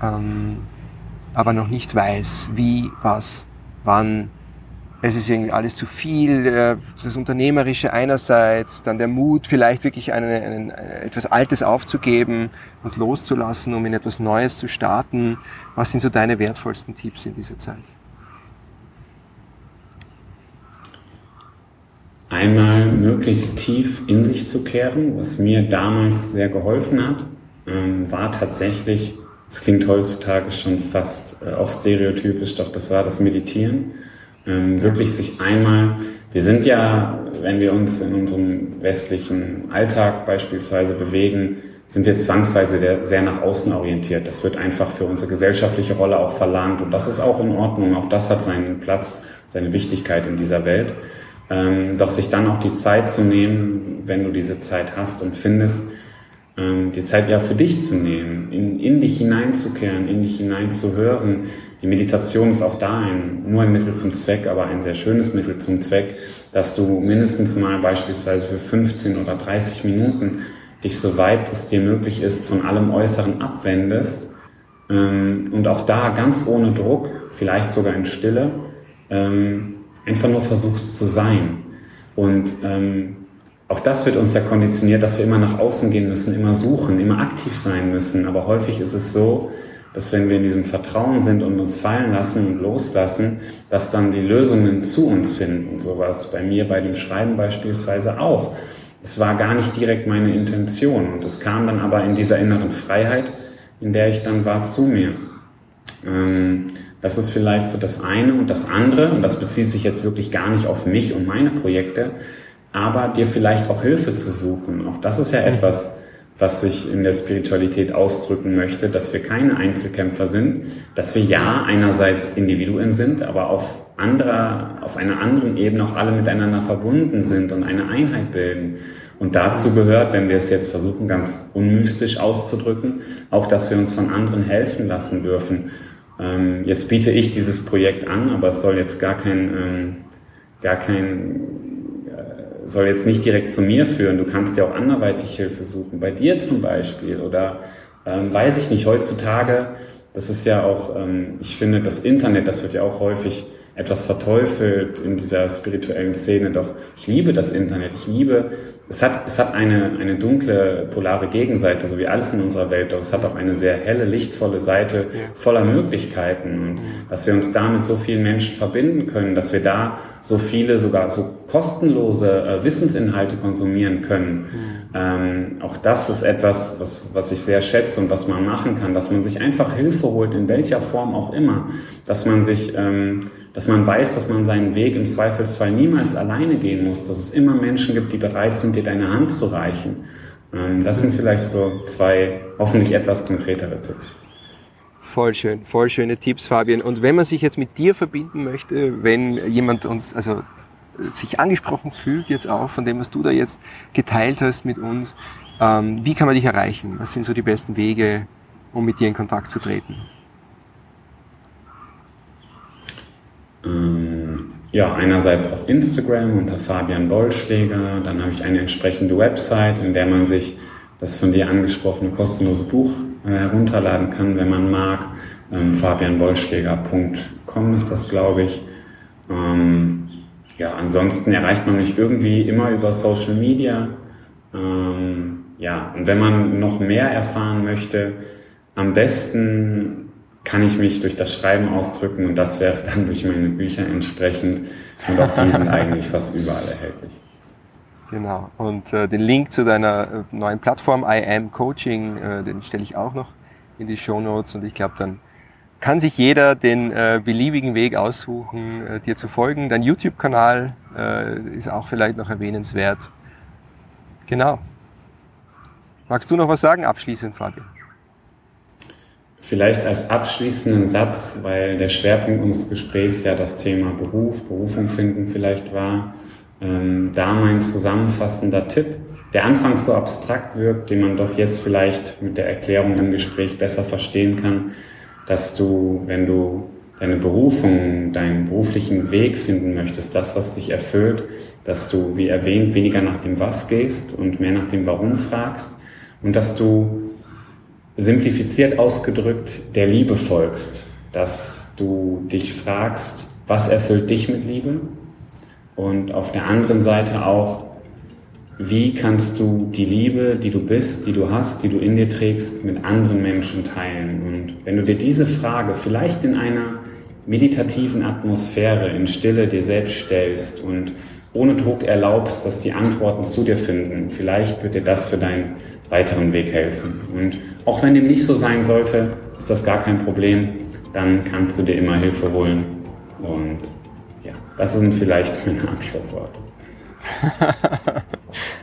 ähm, aber noch nicht weiß, wie, was, wann. Es ist irgendwie alles zu viel, äh, das Unternehmerische einerseits, dann der Mut, vielleicht wirklich einen, einen, etwas Altes aufzugeben und loszulassen, um in etwas Neues zu starten. Was sind so deine wertvollsten Tipps in dieser Zeit? Einmal möglichst tief in sich zu kehren, was mir damals sehr geholfen hat, ähm, war tatsächlich, es klingt heutzutage schon fast äh, auch stereotypisch, doch das war das Meditieren. Ähm, wirklich sich einmal, wir sind ja, wenn wir uns in unserem westlichen Alltag beispielsweise bewegen, sind wir zwangsweise sehr nach außen orientiert. Das wird einfach für unsere gesellschaftliche Rolle auch verlangt und das ist auch in Ordnung. Auch das hat seinen Platz, seine Wichtigkeit in dieser Welt. Ähm, doch sich dann auch die Zeit zu nehmen, wenn du diese Zeit hast und findest, ähm, die Zeit ja für dich zu nehmen, in, in dich hineinzukehren, in dich hineinzuhören. Die Meditation ist auch da ein, nur ein Mittel zum Zweck, aber ein sehr schönes Mittel zum Zweck, dass du mindestens mal beispielsweise für 15 oder 30 Minuten dich soweit es dir möglich ist von allem Äußeren abwendest ähm, und auch da ganz ohne Druck, vielleicht sogar in Stille, ähm, einfach nur versuchst zu sein. Und ähm, auch das wird uns ja konditioniert, dass wir immer nach außen gehen müssen, immer suchen, immer aktiv sein müssen. Aber häufig ist es so, dass wenn wir in diesem Vertrauen sind und uns fallen lassen und loslassen, dass dann die Lösungen zu uns finden. Sowas bei mir bei dem Schreiben beispielsweise auch. Es war gar nicht direkt meine Intention und es kam dann aber in dieser inneren Freiheit, in der ich dann war, zu mir. Ähm, das ist vielleicht so das eine und das andere, und das bezieht sich jetzt wirklich gar nicht auf mich und meine Projekte, aber dir vielleicht auch Hilfe zu suchen. Auch das ist ja mhm. etwas, was sich in der Spiritualität ausdrücken möchte, dass wir keine Einzelkämpfer sind, dass wir ja einerseits Individuen sind, aber auf anderer, auf einer anderen Ebene auch alle miteinander verbunden sind und eine Einheit bilden. Und dazu gehört, wenn wir es jetzt versuchen, ganz unmystisch auszudrücken, auch, dass wir uns von anderen helfen lassen dürfen. Ähm, jetzt biete ich dieses Projekt an, aber es soll jetzt gar kein, ähm, gar kein soll jetzt nicht direkt zu mir führen. Du kannst ja auch anderweitig Hilfe suchen, bei dir zum Beispiel. Oder ähm, weiß ich nicht, heutzutage, das ist ja auch, ähm, ich finde, das Internet, das wird ja auch häufig etwas verteufelt in dieser spirituellen Szene. Doch ich liebe das Internet. Ich liebe, es hat, es hat eine, eine dunkle, polare Gegenseite, so wie alles in unserer Welt. Doch es hat auch eine sehr helle, lichtvolle Seite voller Möglichkeiten. Und dass wir uns da mit so vielen Menschen verbinden können, dass wir da so viele, sogar so kostenlose äh, Wissensinhalte konsumieren können. Ähm, auch das ist etwas, was, was ich sehr schätze und was man machen kann, dass man sich einfach Hilfe holt, in welcher Form auch immer. Dass man sich, ähm, dass man weiß, dass man seinen Weg im Zweifelsfall niemals alleine gehen muss, dass es immer Menschen gibt, die bereit sind, dir deine Hand zu reichen. Ähm, das sind vielleicht so zwei hoffentlich etwas konkretere Tipps. Voll schön, voll schöne Tipps, Fabian. Und wenn man sich jetzt mit dir verbinden möchte, wenn jemand uns, also sich angesprochen fühlt jetzt auch von dem, was du da jetzt geteilt hast mit uns, ähm, wie kann man dich erreichen? Was sind so die besten Wege, um mit dir in Kontakt zu treten? Ähm, ja, einerseits auf Instagram unter Fabian Wollschläger, dann habe ich eine entsprechende Website, in der man sich das von dir angesprochene kostenlose Buch äh, herunterladen kann, wenn man mag. Ähm, fabianwollschläger.com ist das, glaube ich. Ähm, ja, ansonsten erreicht man mich irgendwie immer über Social Media. Ähm, ja, und wenn man noch mehr erfahren möchte, am besten kann ich mich durch das Schreiben ausdrücken und das wäre dann durch meine Bücher entsprechend. Und auch die sind eigentlich fast überall erhältlich. Genau. Und äh, den Link zu deiner äh, neuen Plattform I Am Coaching, äh, den stelle ich auch noch in die Show Notes und ich glaube, dann kann sich jeder den äh, beliebigen Weg aussuchen, äh, dir zu folgen. Dein YouTube-Kanal äh, ist auch vielleicht noch erwähnenswert. Genau. Magst du noch was sagen abschließend, Fabian? Vielleicht als abschließenden Satz, weil der Schwerpunkt unseres Gesprächs ja das Thema Beruf, Berufung finden vielleicht war. Ähm, da mein zusammenfassender Tipp, der anfangs so abstrakt wirkt, den man doch jetzt vielleicht mit der Erklärung im Gespräch besser verstehen kann dass du, wenn du deine Berufung, deinen beruflichen Weg finden möchtest, das, was dich erfüllt, dass du, wie erwähnt, weniger nach dem Was gehst und mehr nach dem Warum fragst und dass du simplifiziert ausgedrückt der Liebe folgst, dass du dich fragst, was erfüllt dich mit Liebe und auf der anderen Seite auch, wie kannst du die Liebe, die du bist, die du hast, die du in dir trägst, mit anderen Menschen teilen? Und wenn du dir diese Frage vielleicht in einer meditativen Atmosphäre, in Stille dir selbst stellst und ohne Druck erlaubst, dass die Antworten zu dir finden, vielleicht wird dir das für deinen weiteren Weg helfen. Und auch wenn dem nicht so sein sollte, ist das gar kein Problem, dann kannst du dir immer Hilfe holen. Und ja, das sind vielleicht meine Abschlussworte.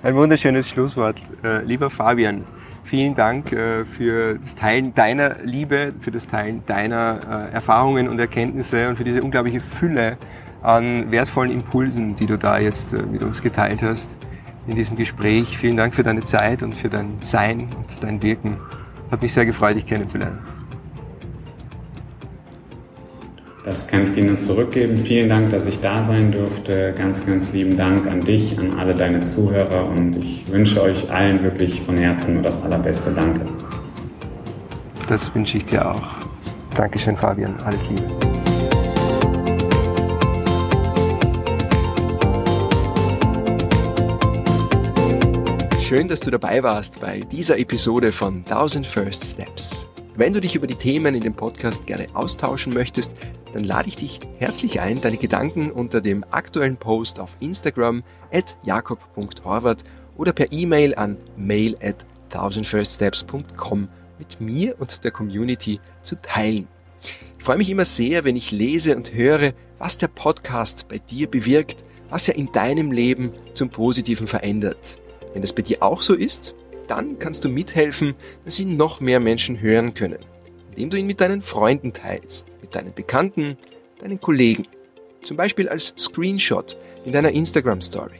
Ein wunderschönes Schlusswort. Äh, lieber Fabian, Vielen Dank äh, für das Teilen deiner Liebe, für das Teilen deiner äh, Erfahrungen und Erkenntnisse und für diese unglaubliche Fülle an wertvollen Impulsen, die du da jetzt mit uns geteilt hast in diesem Gespräch. Vielen Dank für deine Zeit und für dein Sein und dein Wirken. Hat mich sehr gefreut, dich kennenzulernen. Das kann ich dir nur zurückgeben. Vielen Dank, dass ich da sein durfte. Ganz, ganz lieben Dank an dich, an alle deine Zuhörer und ich wünsche euch allen wirklich von Herzen nur das Allerbeste. Danke. Das wünsche ich dir auch. Dankeschön, Fabian. Alles Liebe. Schön, dass du dabei warst bei dieser Episode von 1000 First Steps. Wenn du dich über die Themen in dem Podcast gerne austauschen möchtest, dann lade ich dich herzlich ein, deine Gedanken unter dem aktuellen Post auf Instagram at jakob.horvath oder per E-Mail an mail at thousandfirststeps.com mit mir und der Community zu teilen. Ich freue mich immer sehr, wenn ich lese und höre, was der Podcast bei dir bewirkt, was er in deinem Leben zum Positiven verändert. Wenn das bei dir auch so ist, dann kannst du mithelfen, dass ihn noch mehr Menschen hören können indem du ihn mit deinen Freunden teilst, mit deinen Bekannten, deinen Kollegen. Zum Beispiel als Screenshot in deiner Instagram Story.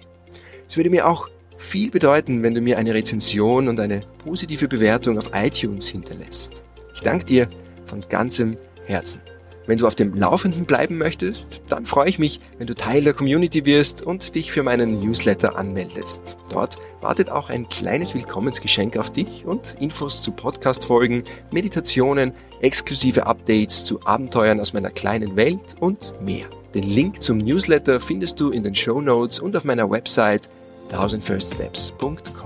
Es würde mir auch viel bedeuten, wenn du mir eine Rezension und eine positive Bewertung auf iTunes hinterlässt. Ich danke dir von ganzem Herzen. Wenn du auf dem Laufenden bleiben möchtest, dann freue ich mich, wenn du Teil der Community wirst und dich für meinen Newsletter anmeldest. Dort wartet auch ein kleines Willkommensgeschenk auf dich und Infos zu Podcast-Folgen, Meditationen, exklusive Updates zu Abenteuern aus meiner kleinen Welt und mehr. Den Link zum Newsletter findest du in den Show Notes und auf meiner Website 1000firststeps.com.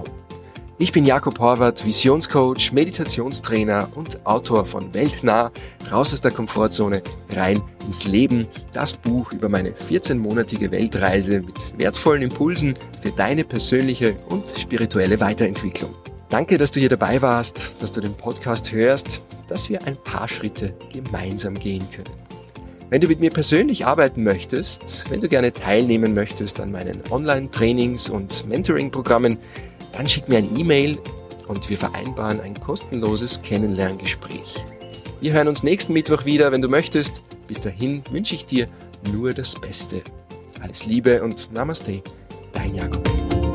Ich bin Jakob Horvath, Visionscoach, Meditationstrainer und Autor von Weltnah, raus aus der Komfortzone, rein ins Leben, das Buch über meine 14-monatige Weltreise mit wertvollen Impulsen für deine persönliche und spirituelle Weiterentwicklung. Danke, dass du hier dabei warst, dass du den Podcast hörst, dass wir ein paar Schritte gemeinsam gehen können. Wenn du mit mir persönlich arbeiten möchtest, wenn du gerne teilnehmen möchtest an meinen Online-Trainings und Mentoring-Programmen, dann schick mir ein E-Mail und wir vereinbaren ein kostenloses Kennenlerngespräch. Wir hören uns nächsten Mittwoch wieder, wenn du möchtest. Bis dahin wünsche ich dir nur das Beste. Alles Liebe und Namaste, dein Jakob.